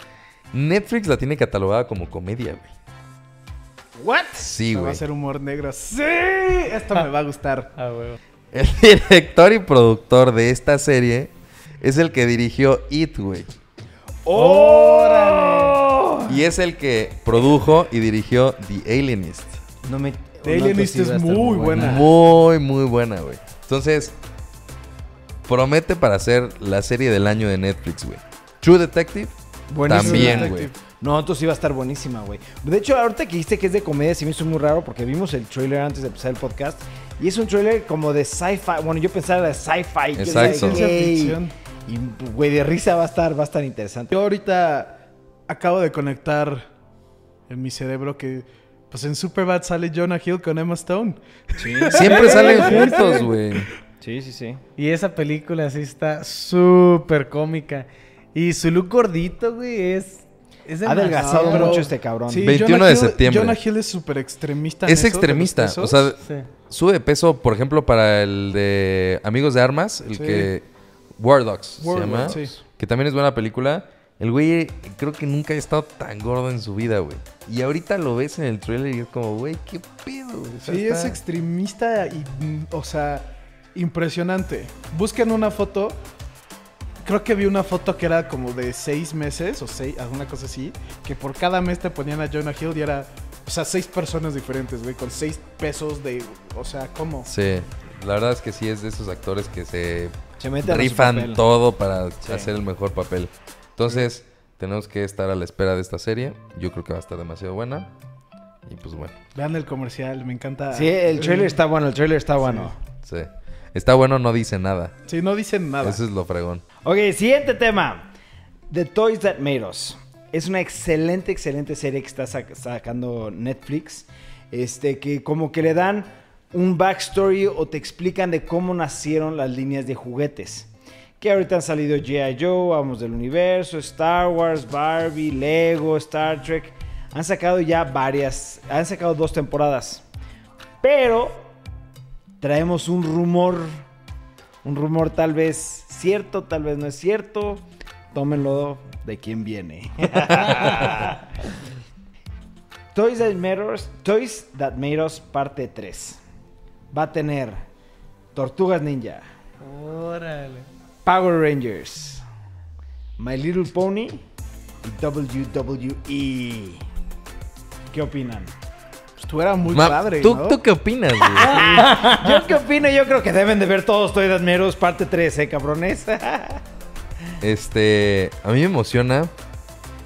Netflix la tiene catalogada como comedia, güey. ¿What? Sí, Va güey. a ser humor negro. ¡Sí! Esto me va a gustar. Ah, huevo. El director y productor de esta serie es el que dirigió It, güey. ¡Órale! Y es el que produjo y dirigió The Alienist. No me... The Alienist es muy buena. Muy, muy buena, güey. Entonces, promete para ser la serie del año de Netflix, güey. True Detective, Buenísima. también, Detective. güey. No, entonces iba a estar buenísima, güey. De hecho, ahorita que dijiste que es de comedia, sí me hizo muy raro porque vimos el trailer antes de empezar el podcast. Y es un trailer como de sci-fi. Bueno, yo pensaba de sci-fi. Exacto. Ciencia "Ey". ficción. Y, güey, de risa va a estar, va a estar interesante. Yo ahorita acabo de conectar en mi cerebro que pues en Superbad sale Jonah Hill con Emma Stone. Siempre salen juntos, güey. Sí, sí, sí. Y esa película sí está súper cómica. Y su look gordito, güey, es... es Ha adelgazado mucho este cabrón. Sí, 21 Jonah de Hill- septiembre. Jonah Hill es súper extremista. en Es eso extremista. O sea, Sí. sube de peso, por ejemplo, para el de Amigos de Armas, el Sí. que... War Dogs War se llama. Sí. Que también es buena película. El güey creo que nunca ha estado tan gordo en su vida, güey. Y ahorita lo ves en el trailer y es como, güey, qué pedo. güey? O sea, Sí, está- es extremista y, mm, o sea, impresionante. Busquen una foto. Creo que vi una foto que era como de seis meses o seis, alguna cosa así. Que por cada mes te ponían a Jonah Hill y era, o sea, seis personas diferentes, güey, con seis pesos de, o sea, ¿cómo? Sí, la verdad es que sí es de esos actores que se Se mete a su rifan papel. todo para Sí. hacer el mejor papel. Entonces, tenemos que estar a la espera de esta serie. Yo creo que va a estar demasiado buena. Y pues bueno, Vean el comercial, me encanta. Sí, el trailer está bueno, el trailer está bueno. sí. Está bueno, no dice nada. Sí, no dicen nada. Eso es lo fregón. Ok, siguiente tema. The Toys That Made Us. Es una excelente, excelente serie que está sac- sacando Netflix. Este, que como que le dan un backstory o te explican de cómo nacieron las líneas de juguetes. Que ahorita han salido G.I. Joe, Vamos del Universo, Star Wars, Barbie, Lego, Star Trek. Han sacado ya varias, han sacado dos temporadas. Pero traemos un rumor un rumor tal vez cierto, tal vez no es cierto. Tómenlo de quién viene. Toys That Made Us, Toys That Made Us parte 3. Va a tener Tortugas Ninja, Órale. Power Rangers, My Little Pony y WWE. ¿Qué opinan? Pues tú eras muy Ma- padre, ¿tú, ¿no? ¿Tú qué opinas, güey? ¿Yo qué opino? Yo creo que deben de ver todos Made Us parte 3, ¿eh, cabrones? Este, a mí me emociona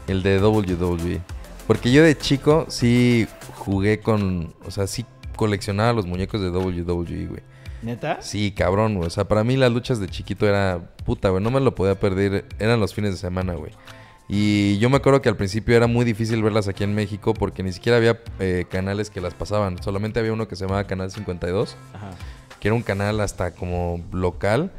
el de WWE. Porque yo de chico sí jugué con, o sea, sí coleccionaba los muñecos de WWE, güey. ¿Neta? Sí, cabrón, güey. O sea, para mí las luchas de chiquito era puta, güey. No me lo podía perder. Eran los fines de semana, güey. Y yo me acuerdo que al principio era muy difícil verlas aquí en México porque ni siquiera había eh, canales que las pasaban. Solamente había uno que se llamaba Canal 52, Ajá. que era un canal hasta como local.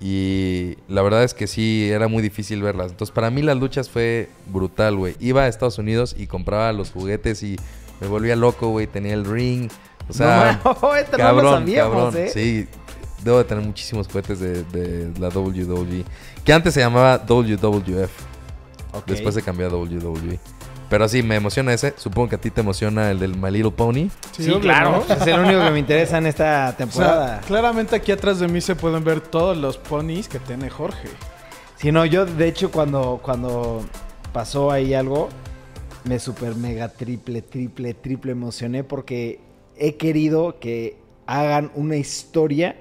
Y la verdad es que sí, era muy difícil verlas. Entonces, para mí las luchas fue brutal, güey. Iba a Estados Unidos y compraba los juguetes y me volvía loco, güey. Tenía el ring. O sea, no, no, esto no cabrón, lo sabíamos, cabrón. ¿eh? Sí, debo de tener muchísimos juguetes de, de la WWE. Que antes se llamaba WWF. Después se cambió a WWE. Pero sí, me emociona ese. Supongo que a ti te emociona el del My Little Pony. Sí, claro. ¿no? Es el único que me interesa en esta O sea, temporada. claramente aquí atrás de mí se pueden ver todos los ponis que tiene Jorge. Si no, yo de hecho cuando, cuando pasó ahí algo, me super mega triple, triple, triple emocioné porque he querido que hagan una historia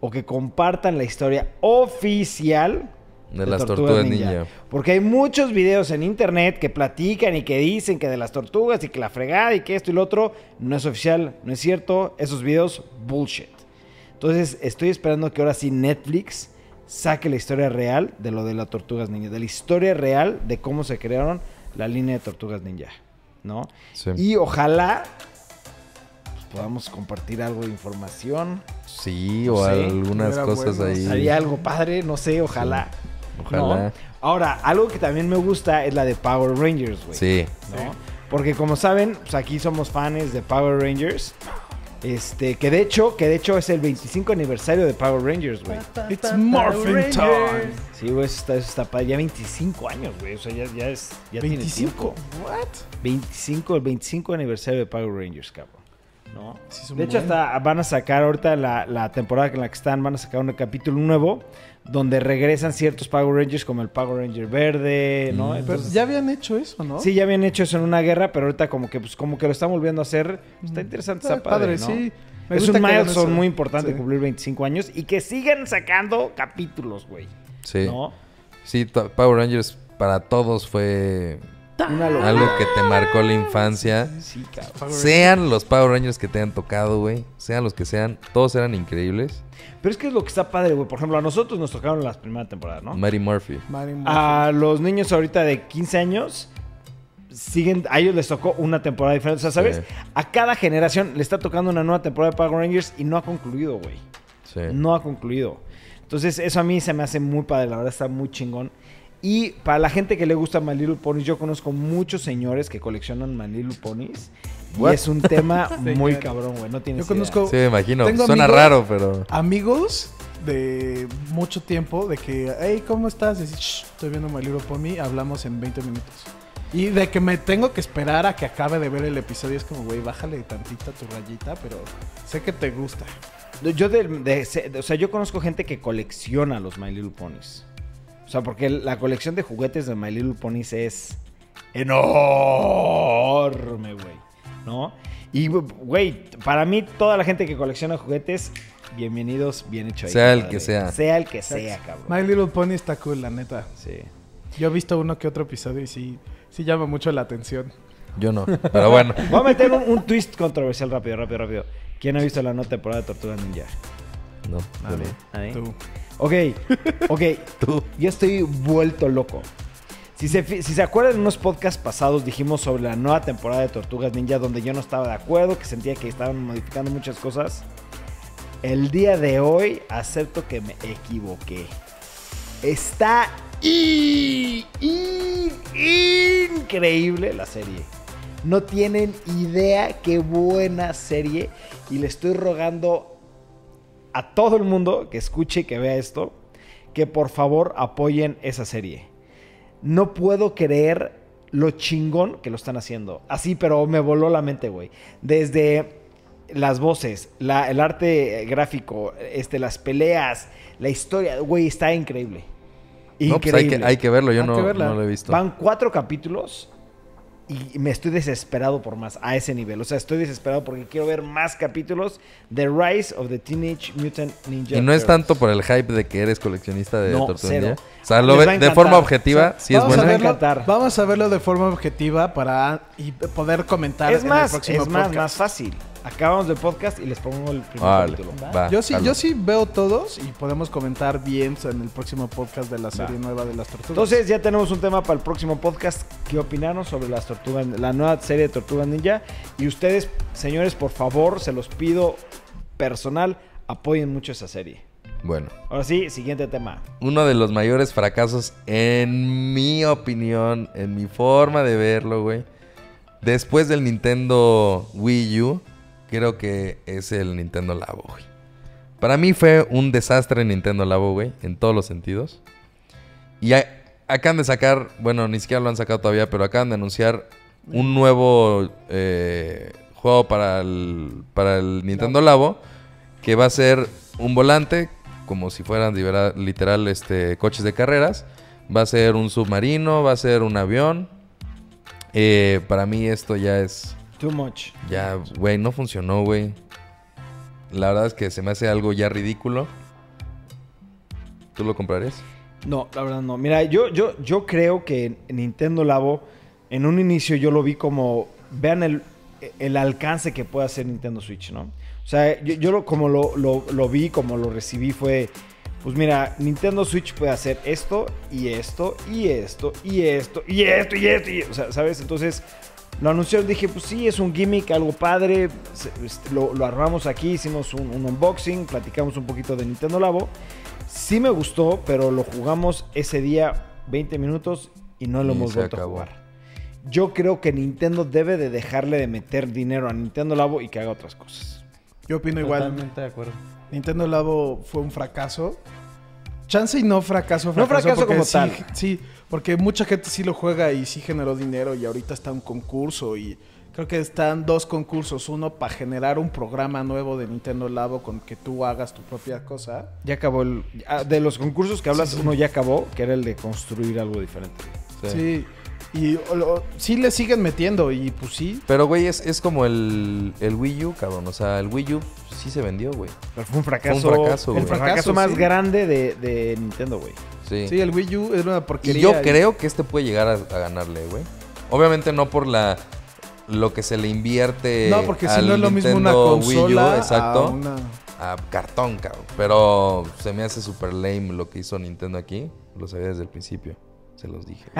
o que compartan la historia oficial De las tortugas ninja. Porque hay muchos videos en internet que platican y que dicen que de las tortugas y que la fregada y que esto y lo otro no es oficial, no es cierto. Esos videos, bullshit. Entonces estoy esperando que ahora sí Netflix saque la historia real de lo de las tortugas ninja, de la historia real de cómo se crearon la línea de tortugas ninja, ¿no? Sí. Y ojalá podamos compartir algo de información. Sí, No o sé, algunas cosas bueno. ahí. Haría algo padre, no sé, ojalá. Ojalá. ¿no? Ahora, algo que también me gusta es la de Power Rangers, güey. Sí. ¿no? Porque como saben, pues aquí somos fans de Power Rangers. Este, que de hecho, que de hecho es el 25 aniversario de Power Rangers, güey. It's morphin time. Sí, güey, eso está, eso está padre. Ya 25 años, güey. O sea, ya, ya es. Ya tiene 25. tiempo. What? 25, el 25 aniversario de Power Rangers, cabrón. De hecho, hasta van a sacar ahorita la, la temporada en la que están, van a sacar un capítulo nuevo donde regresan ciertos Power Rangers como el Power Ranger verde, ¿no? Mm. Pero ya habían hecho eso, ¿no? Sí, ya habían hecho eso en una guerra, pero ahorita como que pues como que lo están volviendo a hacer. Está interesante, está padre, padre, ¿no? sí. Me Es un milestone muy importante Sí. cumplir 25 años y que sigan sacando capítulos, güey. Sí. ¿No? Sí, Power Rangers para todos fue Una locura. algo que te marcó la infancia. Sí, cabrón. Sean los Power Rangers que te han tocado, güey. Sean los que sean. Todos eran increíbles. Pero es que es lo que está padre, güey. Por ejemplo, a nosotros nos tocaron las primeras temporadas, ¿no? Mary Murphy. Mary Murphy. A los niños ahorita de 15 años siguen a ellos les tocó una temporada diferente, o sea, ¿sabes? Sí. A cada generación le está tocando una nueva temporada de Power Rangers y no ha concluido, güey. Sí. No ha concluido. Entonces, eso a mí se me hace muy padre, la verdad está muy chingón. Y para la gente que le gusta My Little Ponies, yo conozco muchos señores que coleccionan My Little Ponies. Y What? es un tema muy cabrón, güey. No tienes Yo conozco Sí, me imagino. Tengo Suena amigos- raro, pero. amigos de mucho tiempo de que, hey, ¿cómo estás? Y dices, "Shh, estoy viendo My Little Pony, hablamos en 20 minutos. Y de que me tengo que esperar a que acabe de ver el episodio, es como, güey, bájale tantita tu rayita, pero sé que te gusta. idea. Yo, de, de- se- o sea, yo conozco gente que colecciona los My Little Ponies. O sea, porque la colección de juguetes de My Little Ponies es enorme, güey. ¿No? Y, güey, para mí, toda la gente que colecciona juguetes, bienvenidos, bien hecho ahí. Sea el que sea. Sea el que sea, cabrón. My Little Pony está cool, la neta. Sí. Yo he visto uno que otro episodio y sí, sí llama mucho la atención. Yo no. Pero bueno. Voy a meter un, un twist controversial rápido, rápido, rápido. ¿Quién ha visto la nueva temporada de Tortuga Ninja? No. no. ¿Nadie? Tú. Ok, ok. Tú. Yo estoy vuelto loco. Si se, si se acuerdan, en unos podcasts pasados dijimos sobre la nueva temporada de Tortugas Ninja donde yo no estaba de acuerdo, que sentía que estaban modificando muchas cosas. El día de hoy acepto que me equivoqué. Está increíble la serie. No tienen idea qué buena serie. Y le estoy rogando a todo el mundo que escuche y que vea esto, que por favor apoyen esa serie. No puedo creer lo chingón que lo están haciendo. Así, pero me voló la mente, güey. Desde las voces, la- el arte gráfico, este, las peleas, la historia, güey, está increíble. No, pues hay que, hay que verlo. Yo no, que no lo he visto. Van cuatro capítulos y me estoy desesperado por más a ese nivel. O sea, estoy desesperado porque quiero ver más capítulos de Rise of the Teenage Mutant Ninja. Y no es tanto por el hype de que eres coleccionista de No, Tortuga cero. Ninja. O sea, lo ve- de forma objetiva, sí es a a verlo, vamos a verlo de forma objetiva para y poder comentar Es en más, el próximo es más, podcast. más fácil. Acabamos el podcast y les pongo el primer Órale, capítulo. va, Yo sí, jalo. yo sí veo todos y podemos comentar bien en el próximo podcast de la serie Va. nueva de las tortugas. Entonces ya tenemos un tema para el próximo podcast. ¿Qué opinaron sobre las tortugas, la nueva serie de Tortugas Ninja? Y ustedes, señores, por favor, se los pido personal, apoyen mucho esa serie. Bueno, Ahora sí, siguiente tema. uno de los mayores fracasos, en mi opinión, en mi forma de verlo, güey. Después del Nintendo Wii U, creo que es el Nintendo Labo, güey. Para mí fue un desastre Nintendo Labo, güey, en todos los sentidos. Y acaban de sacar, bueno, ni siquiera lo han sacado todavía, pero acaban de anunciar un nuevo eh, juego para el, para el Nintendo Labo, que va a ser un volante, como si fueran literal este, coches de carreras. Va a ser un submarino, va a ser un avión. Eh, para mí esto ya es... Too much. Ya, güey, no funcionó, güey. La verdad es que se me hace algo ya ridículo. ¿Tú lo comprarías? No, la verdad no. Mira, yo, yo, yo creo que Nintendo Labo, en un inicio yo lo vi como, vean el, el alcance que puede hacer Nintendo Switch, ¿no? O sea, yo, yo lo, como lo, lo- lo vi, como lo recibí fue, pues mira, Nintendo Switch puede hacer esto y esto y esto y esto y esto y esto, y, o sea, ¿sabes? Entonces... Lo anunciaron, dije, pues sí, es un gimmick, algo padre. este, Lo, lo armamos aquí, hicimos un, un unboxing, platicamos un poquito de Nintendo Labo. Sí me gustó, pero lo jugamos ese día 20 minutos y no lo Y hemos vuelto acabó. a jugar. Yo creo que Nintendo debe de dejarle de meter dinero a Nintendo Labo y que haga otras cosas. Yo opino igual. Totalmente de acuerdo. Nintendo Labo fue un fracaso. Chance y no fracaso, No fracaso. fracaso porque como sí- tal. Sí, porque mucha gente sí lo juega y sí generó dinero y ahorita está un concurso y creo que están dos concursos. Uno para generar un programa nuevo de Nintendo Labo con que tú hagas tu propia cosa. Ya acabó el... ah, De los concursos que hablas, Sí, sí. uno ya acabó, que era el de construir algo diferente. Sí. Y o- o- sí le siguen metiendo y pues sí. Pero, güey, es, es como el, el Wii U, cabrón. O sea, el Wii U sí se vendió, güey. Pero fue un fracaso. Fue un fracaso, el güey. fracaso, Fracaso, más sí. grande de, de Nintendo, güey. Sí. Sí, el Wii U era una porquería. y yo creo que este puede llegar a, a ganarle, güey. Obviamente no por la lo que se le invierte No, porque si no es lo mismo una Nintendo Wii U, consola exacto, a una... a cartón, cabrón. Pero se me hace super lame lo que hizo Nintendo aquí. Lo sabía desde el principio. Se los dije.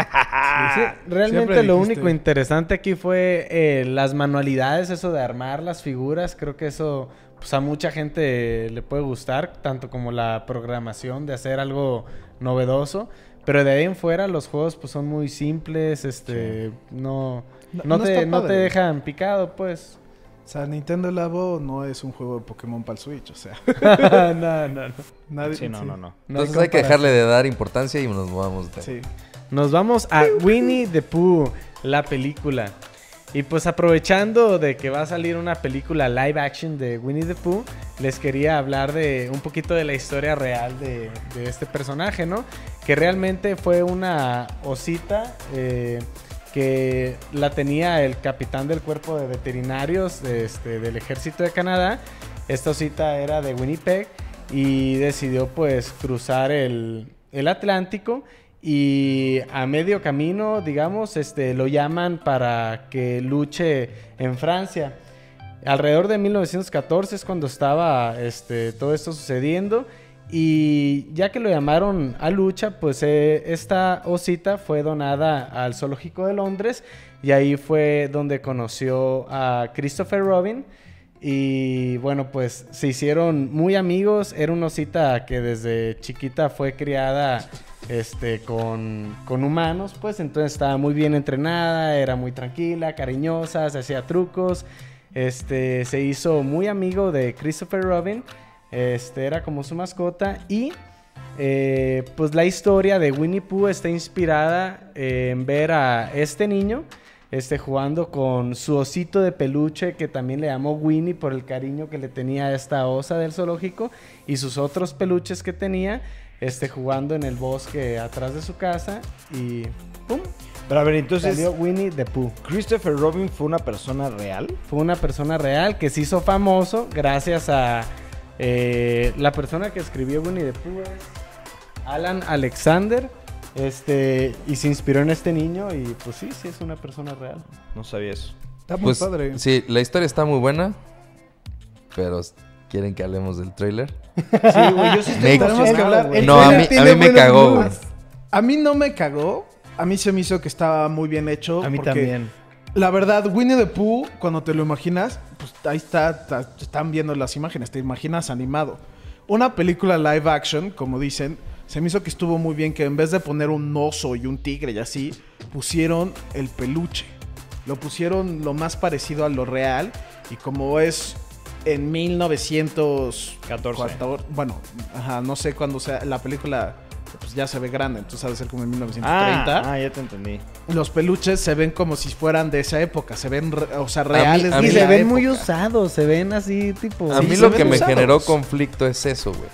Sí, realmente lo único interesante aquí fue eh, las manualidades, eso de armar las figuras. Creo que eso pues, a mucha gente le puede gustar, tanto como la programación de hacer algo novedoso. Pero de ahí en fuera los juegos pues son muy simples, este, no, No- no, no te, no te dejan picado, pues. O sea, Nintendo Labo no es un juego de Pokémon para el Switch, o sea. no, no, no. Nadie, Sí, no, no, no. No Entonces hay que dejarle de dar importancia y nos movamos de... Sí. Nos vamos a Winnie the Pooh, la película. Y pues aprovechando de que va a salir una película live action de Winnie the Pooh, les quería hablar de un poquito de la historia real de, de este personaje, ¿no? Que realmente fue una osita eh, que la tenía el capitán del cuerpo de veterinarios este, del ejército de Canadá. Esta osita era de Winnipeg y decidió pues cruzar el, el Atlántico y a medio camino, digamos, este, lo llaman para que luche en Francia. Alrededor de 1914 es cuando estaba este, todo esto sucediendo. Y ya que lo llamaron a lucha, pues eh, esta osita fue donada al Zoológico de Londres. Y ahí fue donde conoció a Christopher Robin. Y bueno, pues se hicieron muy amigos. Era una osita que desde chiquita fue criada este, con, con humanos, pues entonces estaba muy bien entrenada, era muy tranquila, cariñosa, se hacía trucos. Este, se hizo muy amigo de Christopher Robin. Este, era como su mascota. Y eh, pues la historia de Winnie Pooh está inspirada en ver a este niño este, jugando con su osito de peluche que también le llamó Winnie por el cariño que le tenía a esta osa del zoológico y sus otros peluches que tenía este, jugando en el bosque atrás de su casa y ¡pum! Pero a ver, entonces, salió Winnie the Pooh. ¿Christopher Robin fue una persona real? Fue una persona real que se hizo famoso gracias a eh, la persona que escribió Winnie the Pooh es Alan Alexander. Este, y se inspiró en este niño y pues sí, sí es una persona real. No sabía eso. Está muy Pues padre. sí, la historia está muy buena. pero ¿quieren que hablemos del tráiler? Sí, güey, yo sí estoy Me- emocionado, que hablar. El No, a trailer mí, a mí me cagó, güey. A mí no me cagó. A mí se me hizo que estaba muy bien hecho. A mí porque también. La verdad, Winnie the Pooh, cuando te lo imaginas, pues ahí está, están viendo las imágenes, te imaginas animado. Una película live action, como dicen, se me hizo que estuvo muy bien que en vez de poner un oso y un tigre y así, pusieron el peluche. Lo pusieron lo más parecido a lo real y como es en 1914, bueno, ajá, no sé cuándo sea la película pues ya se ve grande, entonces ha de ser como en 1930 Ah, ah, ya te entendí. los peluches se ven como si fueran de esa época, se ven, o sea, reales. mí- Y se ven muy usados, se ven así tipo... A mí lo que me usados. generó conflicto es eso, güey.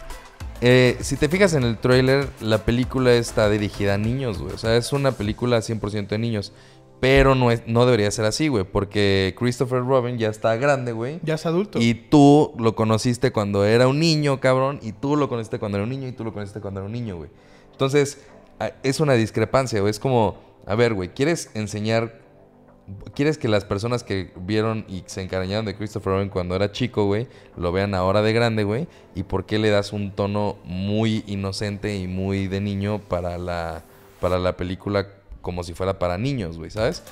Eh, si te fijas en el tráiler, la película está dirigida a niños, güey. O sea, es una película 100% de niños. Pero no, es, no debería ser así, güey. Porque Christopher Robin ya está grande, güey. Ya es adulto. Y tú lo conociste cuando era un niño, cabrón. Y tú lo conociste cuando era un niño. Y tú lo conociste cuando era un niño, güey. Entonces, es una discrepancia, güey. Es como, a ver, güey, ¿quieres enseñar... ¿Quieres que las personas que vieron y se encariñaron de Christopher Robin cuando era chico, güey, lo vean ahora de grande, güey? ¿Y por qué le das un tono muy inocente y muy de niño para la, para la película como si fuera para niños, güey, ¿sabes?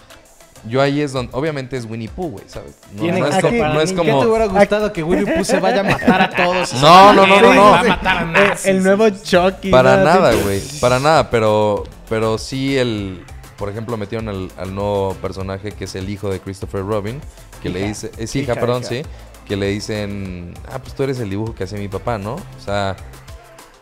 Yo ahí es donde, obviamente es Winnie Pooh, güey, ¿sabes? No, Tiene no es, como- no es. ¿Qué te hubiera gustado que Winnie Pooh se vaya a matar a todos? No, no, no, no, no. Va a matar a El, nazis. el nuevo Chucky. Para nada, güey. Para nada, pero, pero sí el... Por ejemplo, metieron al, al nuevo personaje que es el hijo de Christopher Robin, que le dice... Es hija, Hija, perdón, hija. sí. Que le dicen, ah, pues tú eres el dibujo que hace mi papá, ¿no? O sea,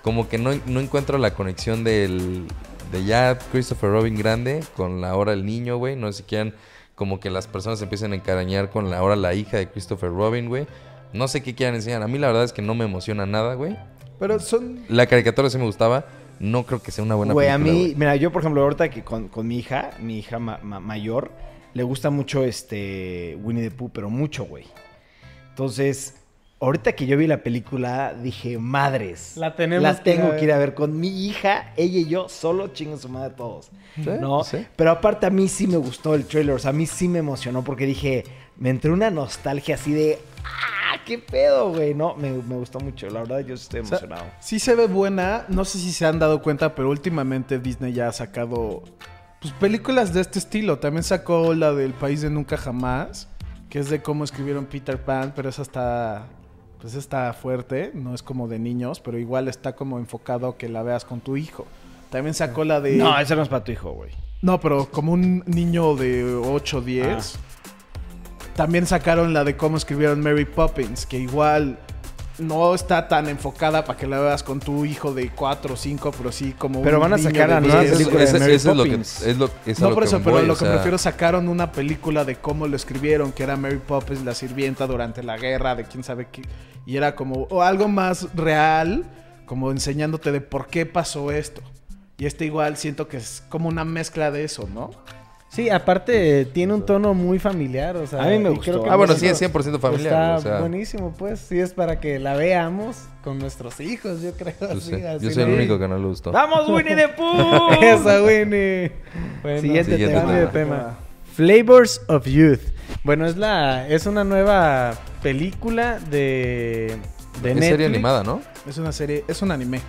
como que no, no encuentro la conexión del... De ya Christopher Robin grande con la hora el niño, güey. No sé si quieran como que las personas se empiecen a encarañar con la hora la hija de Christopher Robin, güey. No sé qué quieran enseñar. A mí la verdad es que no me emociona nada, güey. Pero son... La caricatura sí me gustaba. No creo que sea una buena Güey, a película. mí, güey. mira, yo por ejemplo, ahorita que con, con mi hija, mi hija ma- ma- mayor, le gusta mucho este Winnie the Pooh, pero mucho, güey. Entonces, ahorita que yo vi la película, dije, madres. La tenemos La que ir a tengo ver". que ir a ver con mi hija, ella y yo, solo chingan su madre todos. Sí, ¿No? sí. Pero aparte a mí sí me gustó el trailer, o sea, a mí sí me emocionó porque dije, me entró una nostalgia así de, ¡ah, qué pedo, güey! No, me, me gustó mucho, la verdad yo estoy o sea, emocionado. sí se ve buena. No sé si se han dado cuenta, pero últimamente Disney ya ha sacado pues, películas de este estilo. También sacó la del País de Nunca Jamás, que es de cómo escribieron Peter Pan, pero esa está... Pues está fuerte, no es como de niños, pero igual está como enfocado a que la veas con tu hijo. También sacó la de... No, ese no es para tu hijo, güey. No, pero como un niño de 8 o 10. También sacaron la de cómo escribieron Mary Poppins, que igual no está tan enfocada para que la veas con tu hijo de 4 o 5, pero sí como Pero un van a niño sacar de la nueva diez. ese- película de ese- Mary ese es lo que Poppins. es lo, es a No lo por que eso, pero a lo que me sea, refiero sacaron una película de cómo lo escribieron, que era Mary Poppins, la sirvienta durante la guerra, de quién sabe qué. Y era como o algo más real, como enseñándote de por qué pasó esto. Y este igual siento que es como una mezcla de eso, ¿no? Sí, aparte tiene un tono muy familiar, o sea... A mí me gustó. creo que Ah, bueno, sí, es 100% familiar. Está o sea, buenísimo, pues. Sí, es para que la veamos con nuestros hijos, yo creo. yo así, sé, así, yo soy el único que no le gustó. ¡Vamos, Winnie the Pooh! Esa, Winnie. Bueno, Siguiente Siguiente cambio de tema. tema. Flavors of Youth. Bueno, es la es una nueva película de de es Netflix. serie animada, ¿no? Es una serie, es un. Anime.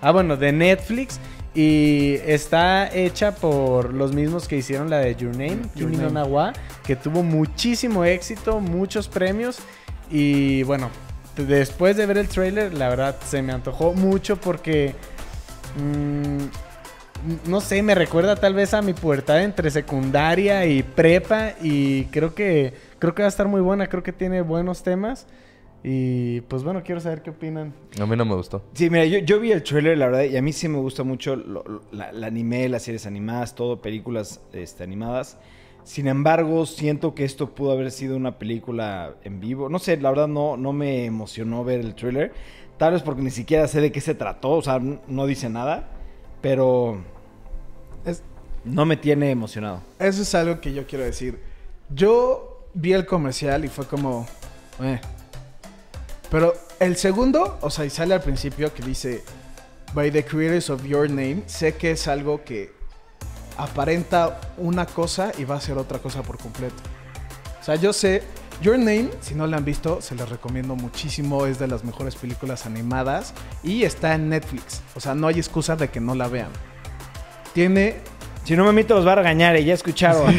Ah, bueno, de Netflix y está hecha por los mismos que hicieron la de Your Name, Your Kimi Name. Que tuvo muchísimo éxito, muchos premios. Y bueno, después de ver el trailer, la verdad se me antojó mucho porque mm, no sé, me recuerda tal vez a mi pubertad entre secundaria y prepa. Y creo que creo que va a estar muy buena, creo que tiene buenos temas y pues bueno, quiero saber qué opinan. A mí no me gustó. Sí, mira, yo, yo vi el trailer, la verdad, y a mí sí me gusta mucho lo- lo- la, el anime, las series animadas, todo, películas este, animadas. Sin embargo, siento que esto pudo haber sido una película en vivo. No sé, la verdad no, no me emocionó ver el trailer. Tal vez porque ni siquiera sé de qué se trató, o sea, no dice nada. Pero Es- no me tiene emocionado. Eso es algo que yo quiero decir. Yo vi el comercial y fue como... eh. Pero el segundo, o sea, y sale al principio que dice... By the creators of your name. Sé que es algo que aparenta una cosa y va a ser otra cosa por completo. O sea, yo sé... Your Name, si no la han visto, se las recomiendo muchísimo. Es de las mejores películas animadas y está en Netflix. O sea, no hay excusa de que no la vean. Tiene. Si no me mito, los va a regañar, y ya escucharon.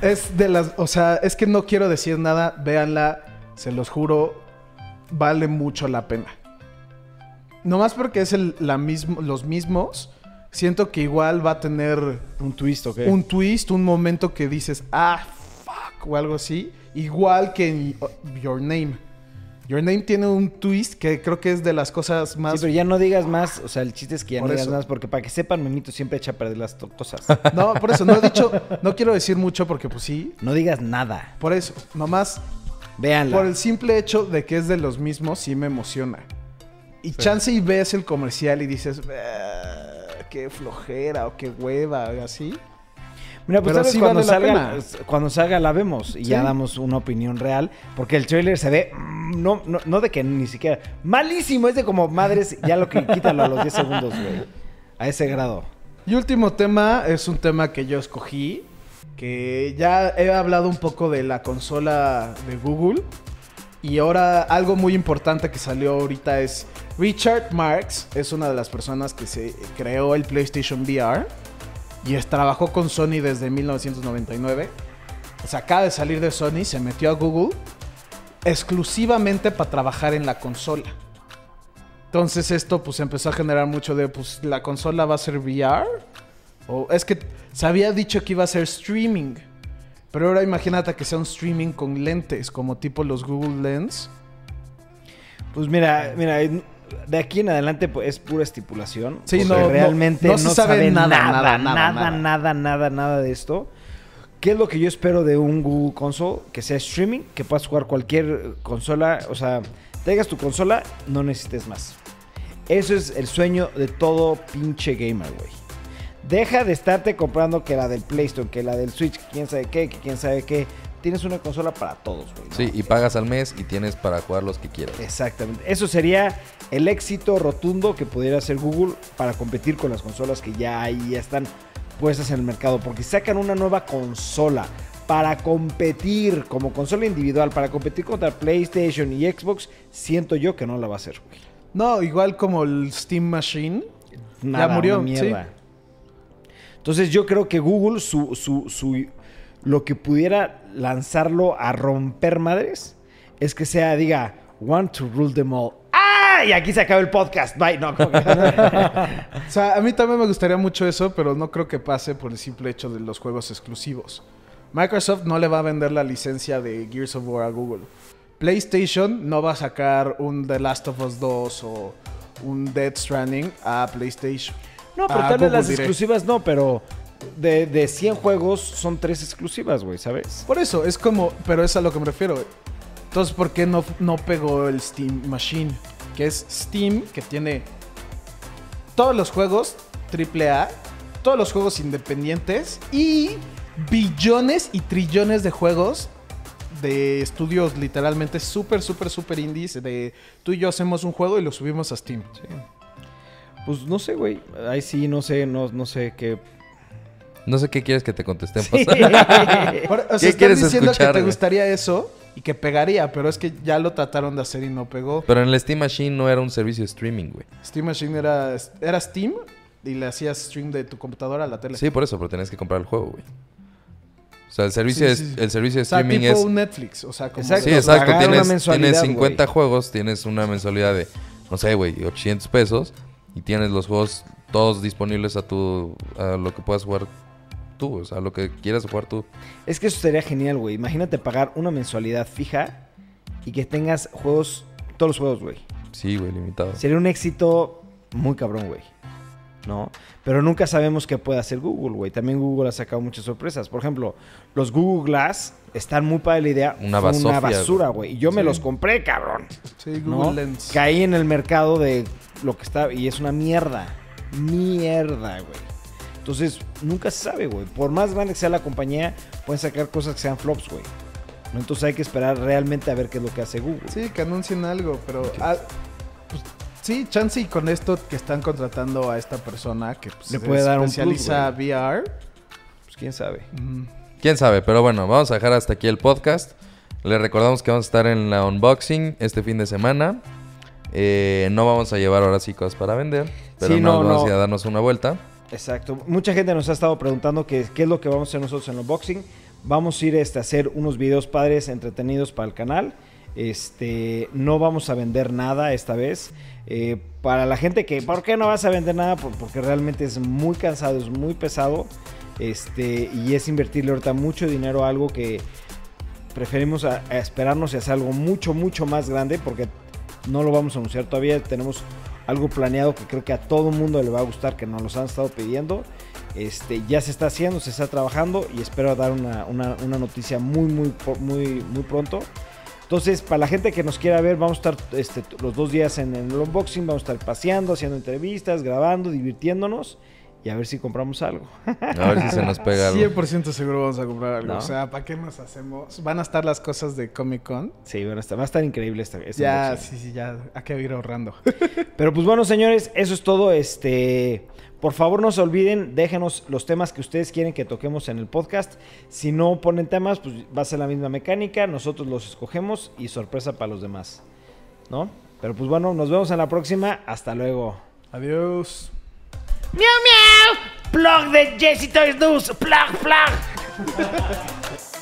Es de las. O sea, es que no quiero decir nada. Véanla, se los juro. Vale mucho la pena. Nomás porque es el, la mismo, los mismos. Siento que igual va a tener un twist, ¿ok? un twist, un momento que dices, ah, fuck, o algo así. Igual que en uh, Your Name. Your Name tiene un twist que creo que es de las cosas más... Sí, pero ya no digas más. O sea, el chiste es que ya Por no digas eso. más, porque para que sepan, Memito siempre echa a perder las cosas. No, por eso, no he dicho, no quiero decir mucho porque pues sí. no digas nada. Por eso, nomás Véanla. por el simple hecho de que es de los mismos, sí me emociona. Y chance y ves el comercial y dices, "Ah, qué flojera o qué hueva, o así. Mira, pues sí cuando, vale la salga, pena. cuando salga la vemos y ya Sí. damos una opinión real. Porque el trailer se ve, mm, no, no, no de que ni siquiera, malísimo, es de como madres, ya lo que quítalo a los 10 segundos, güey. A ese grado. Y último tema es un tema que yo escogí, que ya he hablado un poco de la consola de Google. Y ahora algo muy importante que salió ahorita es Richard Marks, es una de las personas que se creó el PlayStation VR y trabajó con Sony desde 1999. O sea, acaba de salir de Sony, se metió a Google exclusivamente para trabajar en la consola. Entonces esto pues empezó a generar mucho de pues la consola va a ser VR o es que se había dicho que iba a ser streaming. Pero ahora imagínate que sea un streaming con lentes, como tipo los Google Lens. Pues mira, mira, de aquí en adelante pues, es pura estipulación. Sí, no, realmente no, se sabe, nada, nada, nada, nada, nada, nada de esto. ¿Qué es lo que yo espero de un Google Console? Que sea streaming, que puedas jugar cualquier consola. O sea, tengas tu consola, no necesites más. Eso es el sueño de todo pinche gamer, güey. Deja de estarte comprando que la del Play Store, que la del Switch, que quién sabe qué, que quién sabe qué. Tienes una consola para todos, güey. ¿no? Sí, y pagas al mes y tienes para jugar los que quieras. Exactamente. Eso sería el éxito rotundo que pudiera hacer Google para competir con las consolas que ya ahí ya están puestas en el mercado. Porque si sacan una nueva consola para competir como consola individual, para competir contra PlayStation y Xbox, siento yo que no la va a hacer, güey. No, igual como el Steam Machine. Nada, murió, una mierda. Entonces yo creo que Google, su, su, su, lo que pudiera lanzarlo a romper madres, es que sea, diga, want to rule them all. ¡Ah! Y aquí se acaba el podcast. Bye. No, O sea, a mí también me gustaría mucho eso, pero no creo que pase por el simple hecho de los juegos exclusivos. Microsoft no le va a vender la licencia de Gears of War a Google. PlayStation no va a sacar un The Last of Us 2 o un Dead Stranding a PlayStation. No, pero A tal vez las exclusivas no, pero de, de 100 juegos son 3 exclusivas, güey, ¿sabes? Por eso, es como, pero es a lo que me refiero. Entonces, ¿por qué no, no pegó el Steam Machine? Que es Steam, que tiene todos los juegos AAA, todos los juegos independientes y billones y trillones de juegos de estudios literalmente súper, súper, súper indies. De tú y yo hacemos un juego y lo subimos a Steam. Pues no sé, güey. Ahí sí, no sé, no, no sé qué. No sé qué quieres que te contestemos. Sí. O sea, ¿Qué estás quieres diciendo escuchar, que te güey? gustaría eso y que pegaría, pero es que ya lo trataron de hacer y no pegó. Pero en el Steam Machine no era un servicio de streaming, güey. Steam Machine era, era Steam y le hacías stream de tu computadora a la tele. Sí, por eso, pero tenías que comprar el juego, güey. O sea, el servicio, Sí, de, sí. el servicio de O sea, streaming tipo es... un Netflix, o sea, como Exacto. Sí, exacto. una Tienes, mensualidad, tienes 50 güey. juegos, tienes una mensualidad de, no sé, güey, 800 pesos. Y tienes los juegos todos disponibles a tu... A lo que puedas jugar tú. O sea, a lo que quieras jugar tú. Es que eso sería genial, güey. Imagínate pagar una mensualidad fija y que tengas juegos, todos los juegos, güey. Sí, güey, limitado. Sería un éxito muy cabrón, güey. ¿No? Pero nunca sabemos qué puede hacer Google, güey. También Google ha sacado muchas sorpresas. Por ejemplo, los Google Glass están muy para la idea. Una basofia, una basura, güey. Y yo me los compré, cabrón. Sí, ¿no? Google Lens. Caí en el mercado de lo que está y es una mierda. Mierda, güey. Entonces, nunca se sabe, güey. Por más grande que sea la compañía, pueden sacar cosas que sean flops, güey. Entonces hay que esperar realmente a ver qué es lo que hace Google. Sí, que anuncien algo, pero... ah, pues, sí, chance y con esto que están contratando a esta persona que pues, Le se puede dar un plus, especializa VR. Pues quién sabe. mm, Quién sabe, pero bueno, vamos a dejar hasta aquí el podcast. Les recordamos que vamos a estar en la unboxing este fin de semana. Eh, no vamos a llevar ahora sí cosas para vender, pero Sí, no, vamos no. a ir a darnos una vuelta. Exacto. Mucha gente nos ha estado preguntando qué, qué es lo que vamos a hacer nosotros en el unboxing. Vamos a ir este, a hacer unos videos padres, entretenidos para el canal. Este, no vamos a vender nada esta vez. Eh, para la gente que, ¿por qué no vas a vender nada? Por- porque realmente es muy cansado, es muy pesado. Este, y es invertirle ahorita mucho dinero a algo que preferimos a, a esperarnos y hacer algo mucho, mucho más grande porque no lo vamos a anunciar todavía. Tenemos algo planeado que creo que a todo mundo le va a gustar, que nos los han estado pidiendo. Este, ya se está haciendo, se está trabajando y espero dar una, una- noticia muy, muy, muy, muy pronto. Entonces, para la gente que nos quiera ver, vamos a estar este, los dos días en el unboxing, vamos a estar paseando, haciendo entrevistas, grabando, divirtiéndonos y a ver si compramos algo. A ver si se nos pega algo. 100% seguro vamos a comprar algo. ¿No? O sea, ¿para qué más hacemos? Van a estar las cosas de Comic Con. Sí, bueno, está- va a estar increíble esta, este Ya, sí, sí, ya. Hay que ir ahorrando. Pero pues bueno, señores, eso es todo. Este, por favor, no se olviden, déjenos los temas que ustedes quieren que toquemos en el podcast. Si no ponen temas, pues va a ser la misma mecánica. Nosotros los escogemos y sorpresa para los demás. ¿No? Pero pues bueno, nos vemos en la próxima. Hasta luego. Adiós. ¡Miau, miau! ¡Plug de Jesse Toys News! ¡Plug, plug!